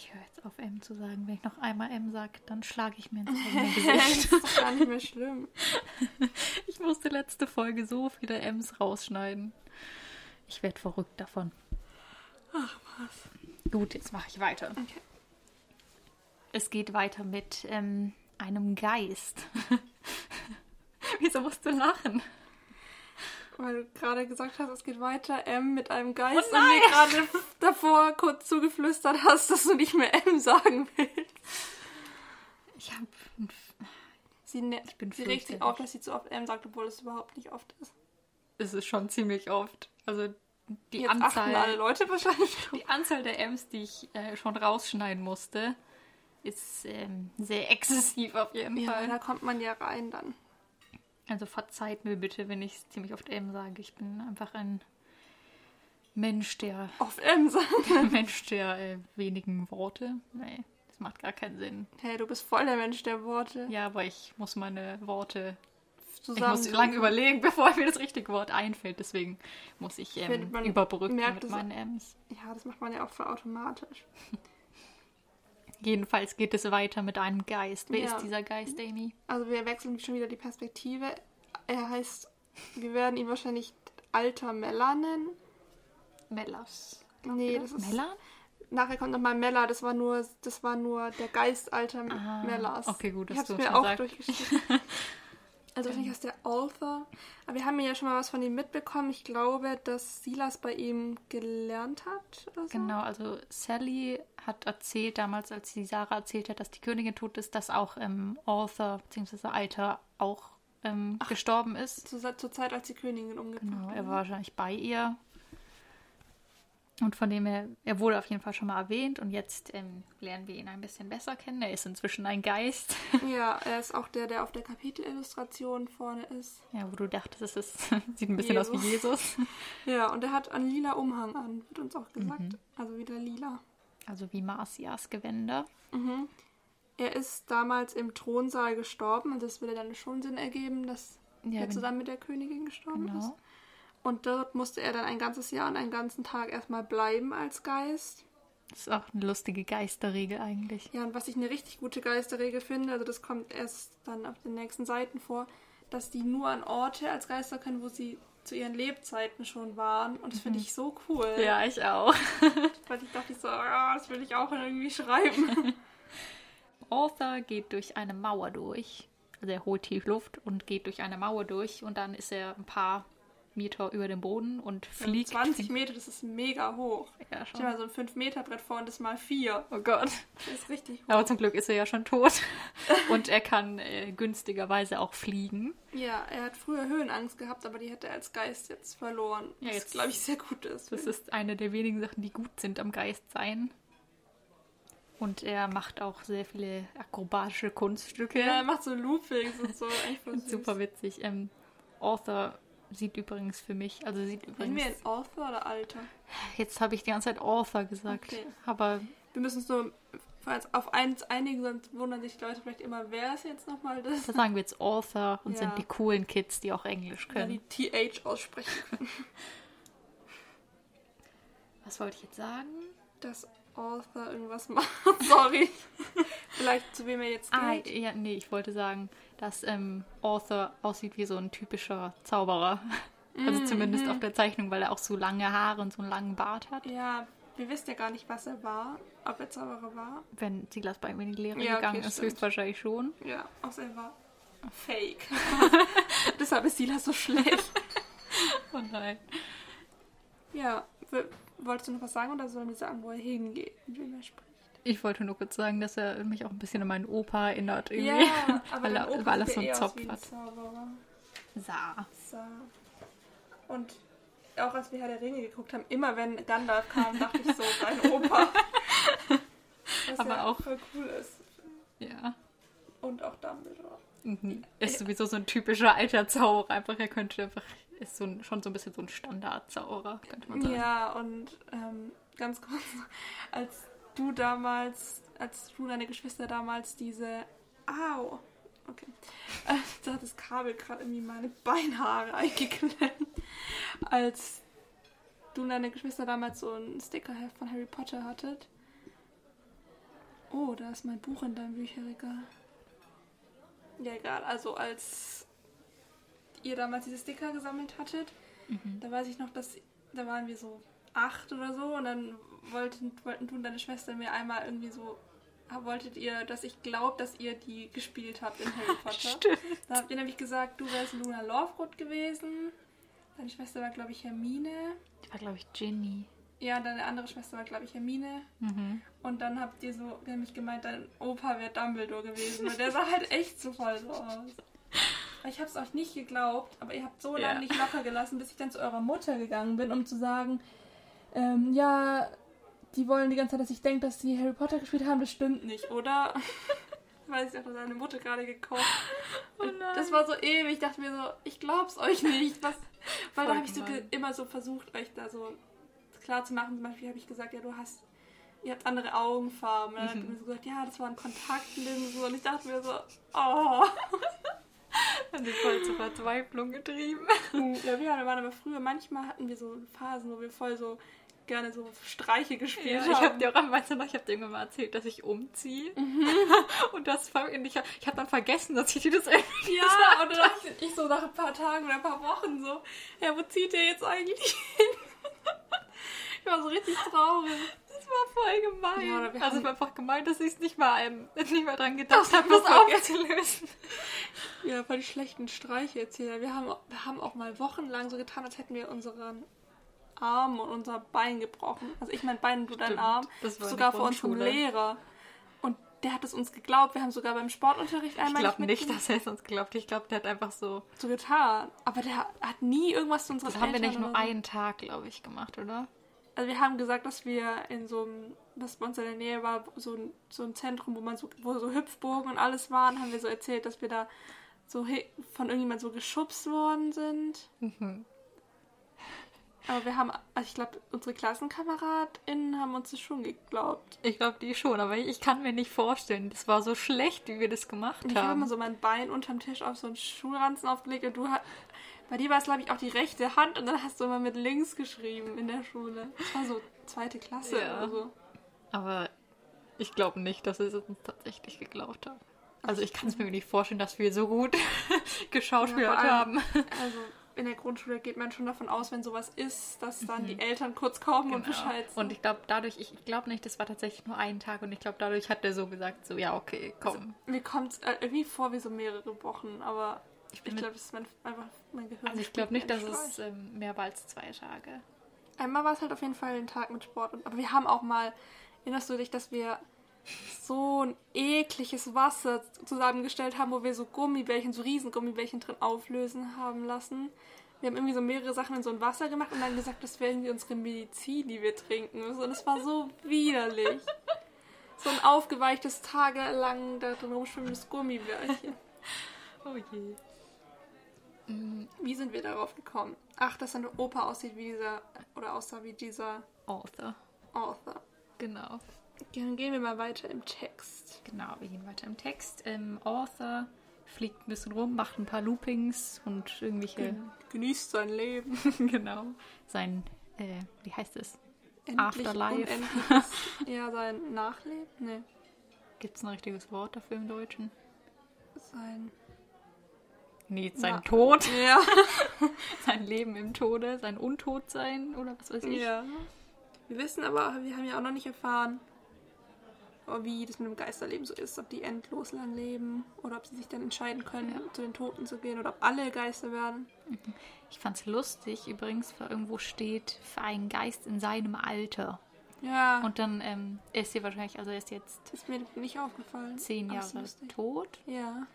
Ich höre jetzt auf M zu sagen. Wenn ich noch einmal M sage, dann schlage ich mir ins eigene das Gesicht. ist doch gar nicht mehr schlimm. Ich musste letzte Folge so viele M's rausschneiden. Ich werde verrückt davon. Ach was. Gut, jetzt mache ich weiter. Okay. Es geht weiter mit ähm, einem Geist. Wieso musst du lachen? Weil du gerade gesagt hast, es geht weiter, M mit einem Geist Oh und mir gerade davor kurz zugeflüstert hast, dass du nicht mehr M sagen willst. Ich habe Sie, ne Ich bin sie regt sich auf, dass sie zu oft M sagt, obwohl es überhaupt nicht oft ist. es ist schon ziemlich oft. Also die Jetzt achten alle Anzahl, Leute wahrscheinlich. die Anzahl der M's, die ich äh, schon rausschneiden musste, ist ähm, sehr exzessiv auf jeden Ja, Fall. da kommt man ja rein dann. Also verzeiht mir bitte, wenn ich ziemlich oft M sage. Ich bin einfach ein Mensch der Auf M ein Mensch der äh, wenigen Worte. Nee, das macht gar keinen Sinn. Hey, du bist voll der Mensch der Worte. Ja, aber ich muss meine Worte. Ich Zusammen muss lange überlegen, bevor mir das richtige Wort einfällt. Deswegen muss ich ähm, man überbrücken merkt mit es- meinen M's. Ja, das macht man ja auch voll automatisch. Jedenfalls geht es weiter mit einem Geist. Wer Ja. ist dieser Geist, Amy? Also wir wechseln schon wieder die Perspektive. Er heißt, wir werden ihn wahrscheinlich alter Mella nennen. Mellas. Nee, das ist. Mella? Nachher kommt nochmal Mella, das war nur, das war nur der Geist alter Ah, Mellas. okay, gut, Ich dass hab's du mir auch durchgeschrieben. Also wahrscheinlich heißt der Arthur. Aber wir haben ja schon mal was von ihm mitbekommen. Ich glaube, dass Silas bei ihm gelernt hat oder so. Genau, also Sally hat erzählt damals, als sie Sarah erzählt hat, dass die Königin tot ist, dass auch ähm, Arthur bzw. Alter auch ähm, gestorben ist. Zur, zur Zeit, als die Königin umgebracht Genau, wurde. er war wahrscheinlich bei ihr. Und von dem her, er wurde auf jeden Fall schon mal erwähnt und jetzt ähm, lernen wir ihn ein bisschen besser kennen. Er ist inzwischen ein Geist. Ja, er ist auch der, der auf der Kapitelillustration vorne ist. Ja, wo du dachtest, es ist, sieht ein bisschen aus wie Jesus. Ja, und er hat einen lila Umhang an, wird uns auch gesagt. Mhm. Also wieder lila. Also wie Marcias Gewänder. Er ist damals im Thronsaal gestorben und das würde dann schon Sinn ergeben, dass Ja, er zusammen mit der Königin gestorben ist. Und dort musste er dann ein ganzes Jahr und einen ganzen Tag erstmal bleiben als Geist. Das ist auch eine lustige Geisterregel eigentlich. Ja, und was ich eine richtig gute Geisterregel finde, also das kommt erst dann auf den nächsten Seiten vor, dass die nur an Orte als Geister können, wo sie zu ihren Lebzeiten schon waren. Und das finde ich so cool. Mhm. Ja, ich auch. Weil ich dachte so, ah, das will ich auch irgendwie schreiben. Arthur geht durch eine Mauer durch. Also er holt tief Luft und geht durch eine Mauer durch und dann ist er ein paar Meter über dem Boden und fliegt. 20 Meter, das ist mega hoch. Ja, Ich habe mal so ein 5 Meter Brett vor und das mal 4. Oh Gott. Das ist richtig hoch. Aber zum Glück ist er ja schon tot. Und er kann äh, günstigerweise auch fliegen. Ja, er hat früher Höhenangst gehabt, aber die hat er als Geist jetzt verloren. Ja, Was, jetzt- glaube ich, sehr gut ist. Das ist eine der wenigen Sachen, die gut sind am Geistsein. Und er macht auch sehr viele akrobatische Kunststücke. ja, er macht so Loopings und so. Super witzig. Ähm, Arthur sieht übrigens für mich, also sieht Sind übrigens. wir in Author oder Alter? Jetzt habe ich die ganze Zeit Arthur gesagt. Okay. Aber Wir müssen uns nur auf eins einigen, sonst wundern sich die Leute vielleicht immer, wer ist jetzt nochmal das? da sagen wir jetzt Arthur und Ja. sind die coolen Kids, die auch Englisch Ja, können. die TH aussprechen können. Was wollte ich jetzt sagen? Dass Author irgendwas macht. Sorry. vielleicht zu wem er jetzt Ah, geht. ja, nee, ich wollte sagen, dass ähm, Arthur aussieht wie so ein typischer Zauberer. Also zumindest auf der Zeichnung, weil er auch so lange Haare und so einen langen Bart hat. Ja, wir wissen ja gar nicht, was er war. Ob er Zauberer war. Wenn Silas bei ihm in die Lehre Ja, okay, gegangen ist, stimmt. höchstwahrscheinlich schon. Ja, außer er war fake. Deshalb ist Silas so schlecht. Oh nein. Ja, wolltest du noch was sagen oder sollen wir sagen, wo er hingeht, wem er spricht? Ich wollte nur kurz sagen, dass er mich auch ein bisschen an meinen Opa erinnert. Irgendwie. Ja, aber weil, er, Opa weil er so einen aus Zopf ein hat. Zauberer. Sa. So. Und auch als wir Herr der Ringe geguckt haben, immer wenn Gandalf kam, dachte ich so, dein Opa. Was Aber ja auch- voll cool ist. Ja. Und auch Dumbledore. Mhm. Ist sowieso so ein typischer alter Zauberer. Einfach, er könnte einfach, ist so ein, schon so ein bisschen so ein Standardzauberer, könnte man sagen. Ja, und ähm, ganz kurz, als du damals, als du und deine Geschwister damals diese. Au! Okay. Äh, da hat das Kabel gerade irgendwie meine Beinhaare eingeklemmt. Als du und deine Geschwister damals so ein Stickerheft von Harry Potter hattet. Oh, da ist mein Buch in deinem Bücherregal. Ja, egal. Also als ihr damals diese Sticker gesammelt hattet, Mhm. da weiß ich noch, dass da waren wir so acht oder so und dann wollten, wollten du und deine Schwester mir einmal irgendwie so wolltet ihr, dass ich glaube, dass ihr die gespielt habt in Harry Potter. Stimmt. Da habt ihr nämlich gesagt, du wärst Luna Lovegood gewesen. Deine Schwester war, glaube ich, Hermine. Die war, glaube ich, Ginny. Ja, deine andere Schwester war, glaube ich, Hermine. Mhm. Und dann habt ihr so nämlich gemeint, dein Opa wäre Dumbledore gewesen. Und der sah halt echt so voll so aus. Ich habe es euch nicht geglaubt, aber ihr habt so lange nicht locker gelassen, bis ich dann zu eurer Mutter gegangen bin, um zu sagen, ähm, ja, die wollen die ganze Zeit, dass ich denke, dass die Harry Potter gespielt haben. Das stimmt nicht, oder? Weiß ich auch, dass deine Mutter gerade gekocht. Oh das war so ewig. Ich dachte mir so, ich glaub's euch nicht. Was? Weil da habe ich so immer so versucht, euch da so klar zu machen. Zum Beispiel habe ich gesagt, ja, du hast, ihr habt andere Augenfarben. Und dann hat Mhm. ihr mir so gesagt, ja, das waren Kontaktlinsen. Und ich dachte mir so, oh. Hat sie voll zur Verzweiflung getrieben. ja, wir waren aber früher, manchmal hatten wir so Phasen, wo wir voll so gerne so Streiche gespielt Ja, haben. ich habe dir auch am meisten noch, ich habe dir irgendwann mal erzählt, dass ich umziehe. Und das ich habe ich hab dann vergessen, dass ich dir das irgendwie Ja, und dann dachte ich, ich so nach ein paar Tagen oder ein paar Wochen so, ja, wo zieht ihr jetzt eigentlich hin? Ich war so richtig traurig. Das war voll gemein. Ja, oder wir also es war einfach gemein, dass ich es nicht mal, ähm, nicht mal dran gedacht habe, das aufzulösen. Ja, voll die schlechten Streiche erzählt. Wir haben, wir haben auch mal wochenlang so getan, als hätten wir unseren Arm und unser Bein gebrochen. Also ich mein Bein, du dein Arm. das war sogar vor unserem. Lehrer. Und der hat es uns geglaubt. Wir haben sogar beim Sportunterricht Ich einmal glaube nicht, dass er es uns glaubt. Ich glaube, der hat einfach so. so getan. Aber der hat nie irgendwas zu unseren Das haben wir Eltern nicht nur einen Tag, glaube ich, gemacht, oder? Also wir haben gesagt, dass wir in so einem, was bei uns in der Nähe war, so ein, so ein Zentrum, wo man so, wo so Hüpfburgen und alles waren, haben wir so erzählt, dass wir da so von irgendjemand so geschubst worden sind. Mhm. Aber wir haben, also ich glaube, unsere KlassenkameradInnen haben uns das schon geglaubt. Ich glaube, die schon, aber ich kann mir nicht vorstellen. Das war so schlecht, wie wir das gemacht ich habe haben. immer so mein Bein unterm Tisch auf so einen Schulranzen aufgelegt und du hast, bei dir war es, glaube ich, auch die rechte Hand und dann hast du immer mit links geschrieben in der Schule. Das war so zweite Klasse Ja. oder so. Aber ich glaube nicht, dass sie es uns tatsächlich geglaubt haben. Also ich kann es mir nicht vorstellen, dass wir so gut geschauspielert Ja, haben. Also in der Grundschule geht man schon davon aus, wenn sowas ist, dass dann die Eltern kurz kommen und Genau. Bescheid sagen. Und ich glaube, dadurch, ich, ich glaube nicht, das war tatsächlich nur ein Tag und ich glaube, dadurch hat er so gesagt, so, ja, okay, komm. Mir kommt es irgendwie vor wie so mehrere Wochen, aber ich, mit- glaube, das ist mein, einfach mein Gehirn. Also ich glaube nicht, dass es ähm, mehr war als zwei Tage. Einmal war es halt auf jeden Fall ein Tag mit Sport. Und, aber wir haben auch mal, erinnerst du dich, dass wir so ein ekliges Wasser zusammengestellt haben, wo wir so Gummibärchen, so riesen Gummibärchen drin auflösen haben lassen. Wir haben irgendwie so mehrere Sachen in so ein Wasser gemacht und dann gesagt, das wäre irgendwie unsere Medizin, die wir trinken müssen. Und es war so widerlich. So ein aufgeweichtes, tagelang da drin rumschwimmendes Gummibärchen. Oh je. Wie sind wir darauf gekommen? Ach, dass dein Opa aussieht wie dieser, oder aussah wie dieser Author. Author. Genau. Dann gehen wir mal weiter im Text. Genau, wir gehen weiter im Text. Ähm, Author fliegt ein bisschen rum, macht ein paar Loopings und irgendwelche, Genießt sein Leben. genau, sein, äh, wie heißt es? Afterlife. unendliches- ja, sein Nachleben? Nee. Gibt es ein richtiges Wort dafür im Deutschen? Sein. Nee, sein Na- Tod, Ja. sein Leben im Tode, sein Untodsein oder was weiß ich. ja. Wir wissen aber, wir haben ja auch noch nicht erfahren, wie das mit dem Geisterleben so ist, ob die endlos lang leben oder ob sie sich dann entscheiden können, Ja. zu den Toten zu gehen oder ob alle Geister werden. Ich fand's lustig übrigens, weil irgendwo steht, für einen Geist in seinem Alter. Ja, Und dann ähm, ist hier wahrscheinlich, also er ist jetzt ist mir nicht aufgefallen. zehn es Jahre tot. Ja,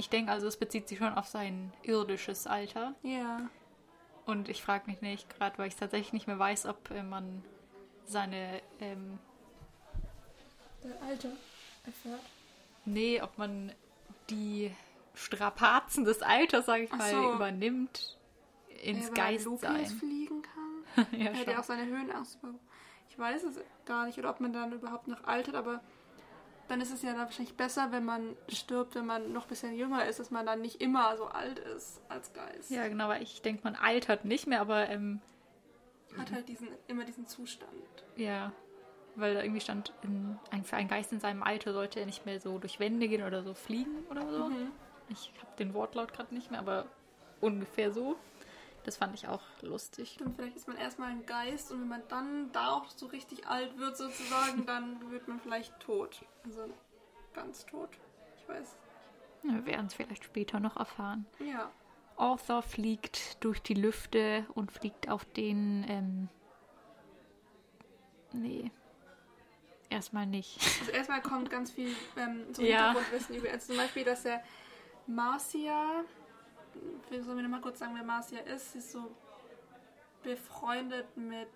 Ich denke also, es bezieht sich schon auf sein irdisches Alter. ja. Und ich frage mich nicht, gerade weil ich tatsächlich nicht mehr weiß, ob äh, man seine, ähm, Der Alter erfährt. nee, ob man die Strapazen des Alters, sage ich Ach mal, so. übernimmt ins Ja, Geistsein. Fliegen kann. ja, Er hat ja auch seine Höhenangst. Ich weiß es gar nicht, oder ob man dann überhaupt noch altert, aber dann ist es ja dann wahrscheinlich besser, wenn man stirbt, wenn man noch ein bisschen jünger ist, dass man dann nicht immer so alt ist als Geist. ja, genau, weil ich denke, man altert nicht mehr, aber ähm, Hat halt diesen, immer diesen Zustand. Ja, weil da irgendwie stand, in, ein, für einen Geist in seinem Alter sollte er nicht mehr so durch Wände gehen oder so fliegen oder so. Mhm. Ich habe den Wortlaut gerade nicht mehr, aber ungefähr so. Das fand ich auch lustig. Stimmt, vielleicht ist man erstmal ein Geist und wenn man dann da auch so richtig alt wird sozusagen, dann wird man vielleicht tot. Also ganz tot. Ich weiß. Ja, wir werden es vielleicht später noch erfahren. Ja. Arthur fliegt durch die Lüfte und fliegt auf den. Ähm, nee. Erstmal nicht. Also erstmal kommt ganz viel ähm, so Ja. Hintergrundwissen über. Also zum Beispiel, dass der Marcia, sollen wir mal kurz sagen, wer Marcia ist, sie ist so befreundet mit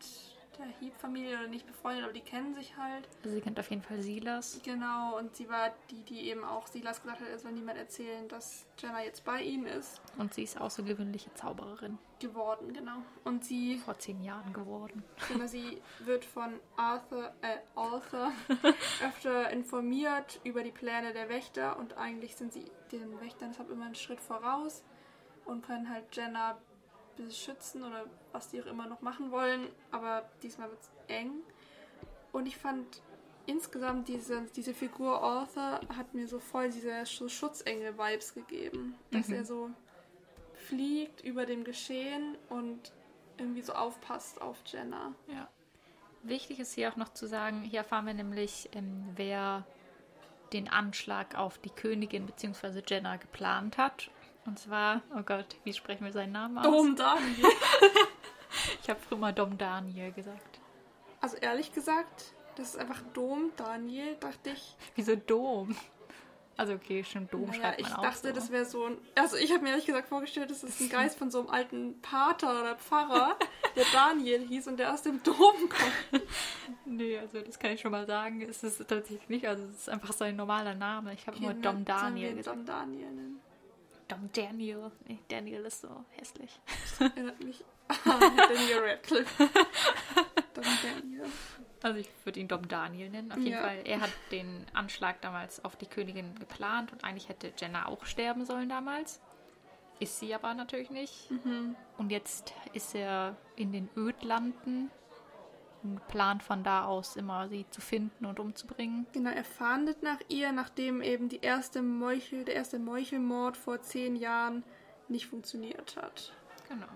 der Heap-Familie oder nicht befreundet, aber die kennen sich halt. Also sie kennt auf jeden Fall Silas. Genau, und sie war die, die eben auch Silas gesagt hat, er soll niemand erzählen, dass Jenna jetzt bei ihm ist, Und sie ist außergewöhnliche Zaubererin. geworden, genau. Und sie Vor zehn Jahren geworden. Genau, sie wird von Arthur, äh, Arthur öfter informiert über die Pläne der Wächter und eigentlich sind sie den Wächtern deshalb immer einen Schritt voraus und können halt Jenna beschützen oder was die auch immer noch machen wollen, aber diesmal wird es eng. Und ich fand insgesamt diese, diese Figur Arthur hat mir so voll diese Schutzengel-Vibes gegeben, dass Mhm. er so fliegt über dem Geschehen und irgendwie so aufpasst auf Jenna. Ja. Wichtig ist hier auch noch zu sagen, hier erfahren wir nämlich, ähm, wer den Anschlag auf die Königin bzw. Jenna geplant hat. Und zwar, oh Gott, wie sprechen wir seinen Namen aus? Dom Daniel. Ich habe früher mal Dom Daniel gesagt. Also ehrlich gesagt, das ist einfach Dom Daniel, dachte ich. Wieso Dom? Also okay, schon Dom Naja, schreibt ich man auch dachte, so. das wäre so ein. Also ich habe mir ehrlich gesagt vorgestellt, das ist ein Geist von so einem alten Pater oder Pfarrer, der Daniel hieß und der aus dem Dom kommt. Nee, also das kann ich schon mal sagen. Es ist tatsächlich nicht, also es ist einfach sein normaler Name. Ich habe immer Dom Daniel gesagt. Dom Daniel nennen. Dom Daniel. Nee, Daniel ist so hässlich. Erinnert mich an Daniel Radcliffe. Dom Daniel. Also ich würde ihn Dom Daniel nennen. Auf jeden Ja. Fall. Er hat den Anschlag damals auf die Königin geplant und eigentlich hätte Jenna auch sterben sollen damals. Ist sie aber natürlich nicht. Mhm. Und jetzt ist er in den Ödlanden und plant von da aus immer sie zu finden und umzubringen. Genau, er fahndet nach ihr, nachdem eben die erste Meuchel, der erste Meuchelmord vor zehn Jahren nicht funktioniert hat. Genau.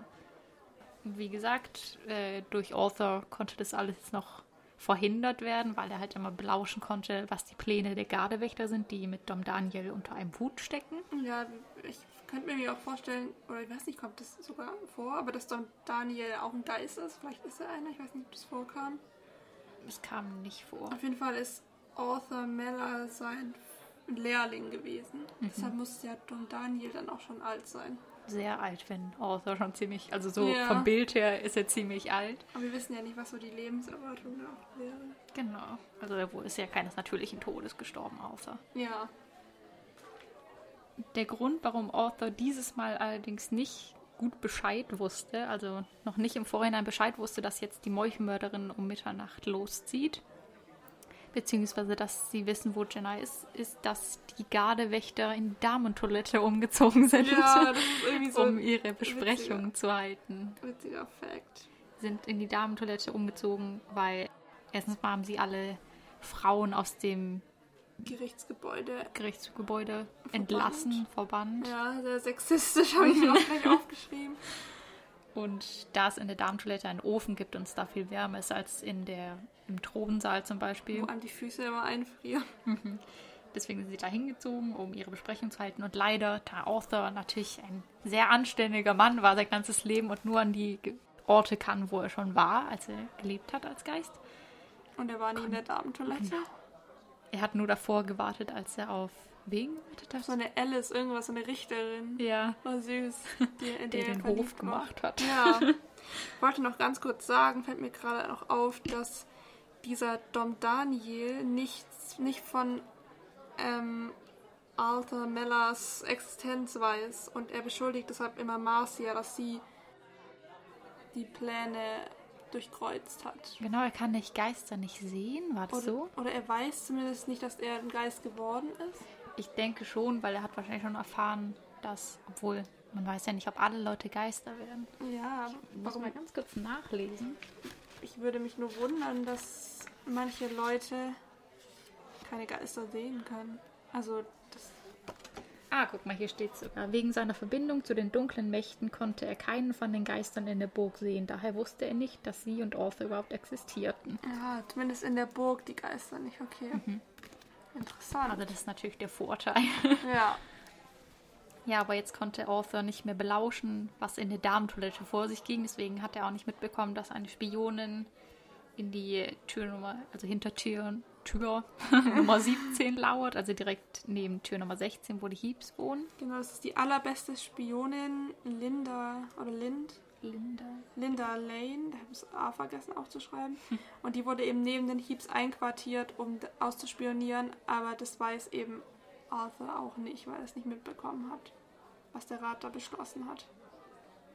Wie gesagt, äh, durch Arthur konnte das alles noch verhindert werden, weil er halt immer belauschen konnte, was die Pläne der Gardewächter sind, die mit Dom Daniel unter einem Hut stecken. Ja, ich könnte mir auch vorstellen, oder ich weiß nicht, kommt das sogar vor, aber dass Don Daniel auch ein Geist ist. Vielleicht ist er einer, ich weiß nicht, ob das vorkam. Das kam nicht vor. Auf jeden Fall ist Arthur Meller sein Lehrling gewesen. Deshalb muss ja Don Daniel dann auch schon alt sein. Sehr alt, wenn Arthur schon ziemlich, also so Ja. vom Bild her ist er ziemlich alt. Aber wir wissen ja nicht, was so die Lebenserwartung da wäre. Genau. Also er ist ja keines natürlichen Todes gestorben, Arthur. Ja, Der Grund, warum Arthur dieses Mal allerdings nicht gut Bescheid wusste, also noch nicht im Vorhinein Bescheid wusste, dass jetzt die Meuchelmörderin um Mitternacht loszieht, beziehungsweise dass sie wissen, wo Jenna ist, ist, dass die Gardewächter in die Damentoilette umgezogen sind, ja das ist irgendwie so um ihre Besprechung witziger- zu halten. witziger Fact. Sind in die Damentoilette umgezogen, weil erstens mal haben sie alle Frauen aus dem Gerichtsgebäude. Gerichtsgebäude entlassen, verbannt. Ja, sehr sexistisch habe ich mir auch gleich aufgeschrieben. Und da es in der Darmtoilette einen Ofen gibt und es da viel wärmer ist als in der, im Thronsaal zum Beispiel. Wo an die Füße immer einfrieren. Deswegen sind sie da hingezogen, um ihre Besprechung zu halten. Und leider, da Arthur natürlich ein sehr anständiger Mann war, sein ganzes Leben und nur an die Orte kann, wo er schon war, als er gelebt hat als Geist. Und er war nie in der Damentoilette. Er hat nur davor gewartet, als er auf wen gewartet hat. So eine Alice, irgendwas, so eine Richterin. Ja, War süß. Die, die den Hof gemacht hat. Ja. Ich wollte noch ganz kurz sagen, fällt mir gerade noch auf, dass dieser Dom Daniel nichts, nicht von ähm, Arthur Mellers Existenz weiß und er beschuldigt deshalb immer Marcia, dass sie die Pläne durchkreuzt hat. Genau, er kann nicht Geister nicht sehen, war das Oder, so? oder er weiß zumindest nicht, dass er ein Geist geworden ist. Ich denke schon, weil er hat wahrscheinlich schon erfahren, dass, obwohl man weiß ja nicht, ob alle Leute Geister werden. Ja, Ich muss warum? mal ganz kurz nachlesen. Ich würde mich nur wundern, dass manche Leute keine Geister sehen können. Also, das Ah, guck mal, hier steht sogar. Wegen seiner Verbindung zu den dunklen Mächten konnte er keinen von den Geistern in der Burg sehen. Daher wusste er nicht, dass sie und Arthur überhaupt existierten. Ja, zumindest in der Burg die Geister nicht, okay. Interessant. Also das ist natürlich der Vorteil. ja. Ja, aber jetzt konnte Arthur nicht mehr belauschen, was in der Damentoilette vor sich ging. Deswegen hat er auch nicht mitbekommen, dass eine Spionin in die Türnummer, also hinter Tür, Tür Nummer 17 lauert, also direkt neben Tür Nummer 16, wo die Heeps wohnen. Genau, das ist die allerbeste Spionin, Linda oder Lind. Linda. Linda Lane, da habe ich das A vergessen aufzuschreiben. Und die wurde eben neben den Heeps einquartiert, um auszuspionieren, aber das weiß eben Arthur auch nicht, weil er es nicht mitbekommen hat, was der Rat da beschlossen hat.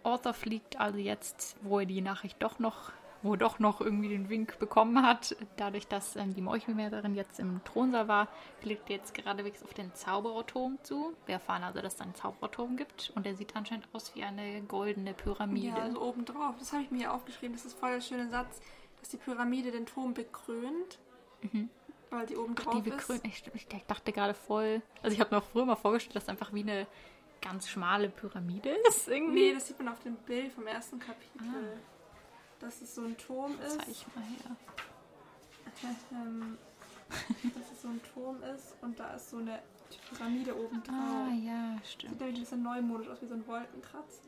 Arthur fliegt also jetzt, wo er die Nachricht doch noch, wo er doch noch irgendwie den Wink bekommen hat, dadurch, dass ähm, die Meuchelmörderin jetzt im Thronsaal war, fliegt er jetzt geradewegs auf den Zaubererturm zu. Wir erfahren also, dass es einen Zaubererturm gibt und der sieht anscheinend aus wie eine goldene Pyramide. Ja, also obendrauf. Das habe ich mir hier aufgeschrieben. Das ist voll der schöne Satz, dass die Pyramide den Turm bekrönt. Weil die oben drauf Mhm. die ist. ich, ich dachte gerade voll, also ich habe mir auch früher mal vorgestellt, dass einfach wie eine ganz schmale Pyramide ist irgendwie. Nee, das sieht man auf dem Bild vom ersten Kapitel. Dass es so ein Turm ist. Zeig mal her. Ähm, dass es so ein Turm ist und da ist so eine Pyramide oben drauf. Ah, ja, Sieht stimmt. nämlich ein bisschen neumodisch aus, wie so ein Wolkenkratz.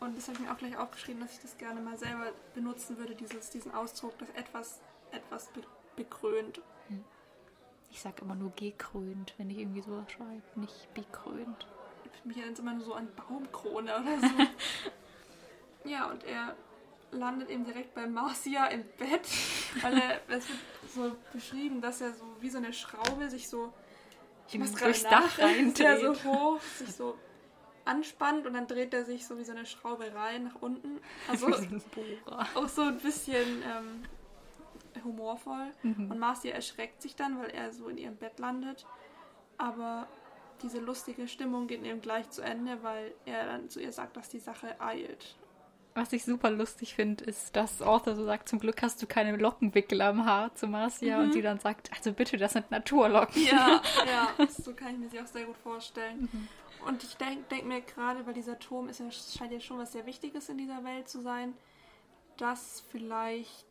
Und das habe ich mir auch gleich aufgeschrieben, dass ich das gerne mal selber benutzen würde, dieses, diesen Ausdruck, dass etwas, etwas be bekrönt. Ich sag immer nur gekrönt, wenn ich irgendwie sowas schreibe, nicht bekrönt. Mich es immer nur so an Baumkrone oder so. ja, und er landet eben direkt bei Marcia im Bett, weil er, es wird so beschrieben, dass er so wie so eine Schraube sich so ich muss gerade durchs Dach nachdenken, der so hoch sich so anspannt und dann dreht er sich so wie so eine Schraube rein nach unten. Also auch so ein bisschen ähm, humorvoll. Und Marcia erschreckt sich dann, weil er so in ihrem Bett landet. Aber diese lustige Stimmung geht eben gleich zu Ende, weil er dann zu ihr sagt, dass die Sache eilt. Was ich super lustig finde, ist, dass Arthur so sagt, zum Glück hast du keine Lockenwickel am Haar zu Marcia und sie dann sagt, also bitte, das sind Naturlocken. Ja, ja, so kann ich mir sie auch sehr gut vorstellen. Und ich denke denk mir gerade, weil dieser Turm ist ja, scheint ja schon was sehr Wichtiges in dieser Welt zu sein, dass vielleicht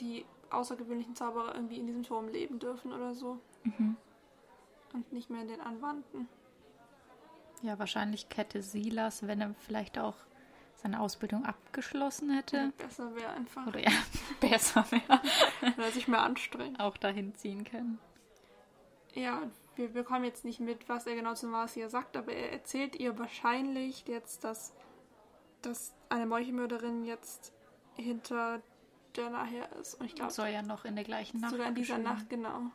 die außergewöhnlichen Zauberer irgendwie in diesem Turm leben dürfen oder so. Und nicht mehr in den Anwandten. Ja, wahrscheinlich hätte Silas, wenn er vielleicht auch seine Ausbildung abgeschlossen hätte. Besser wäre einfach, Oder ja, besser wäre, wenn er sich mehr anstrengt. auch dahin ziehen können. Ja, wir bekommen jetzt nicht mit, was er genau zu Marcia sagt, aber er erzählt ihr wahrscheinlich jetzt, dass, dass eine Meuchelmörderin jetzt hinter der nachher ist. Und ich glaube, Soll ja noch in der gleichen Nacht. sogar in dieser. Nacht, genau.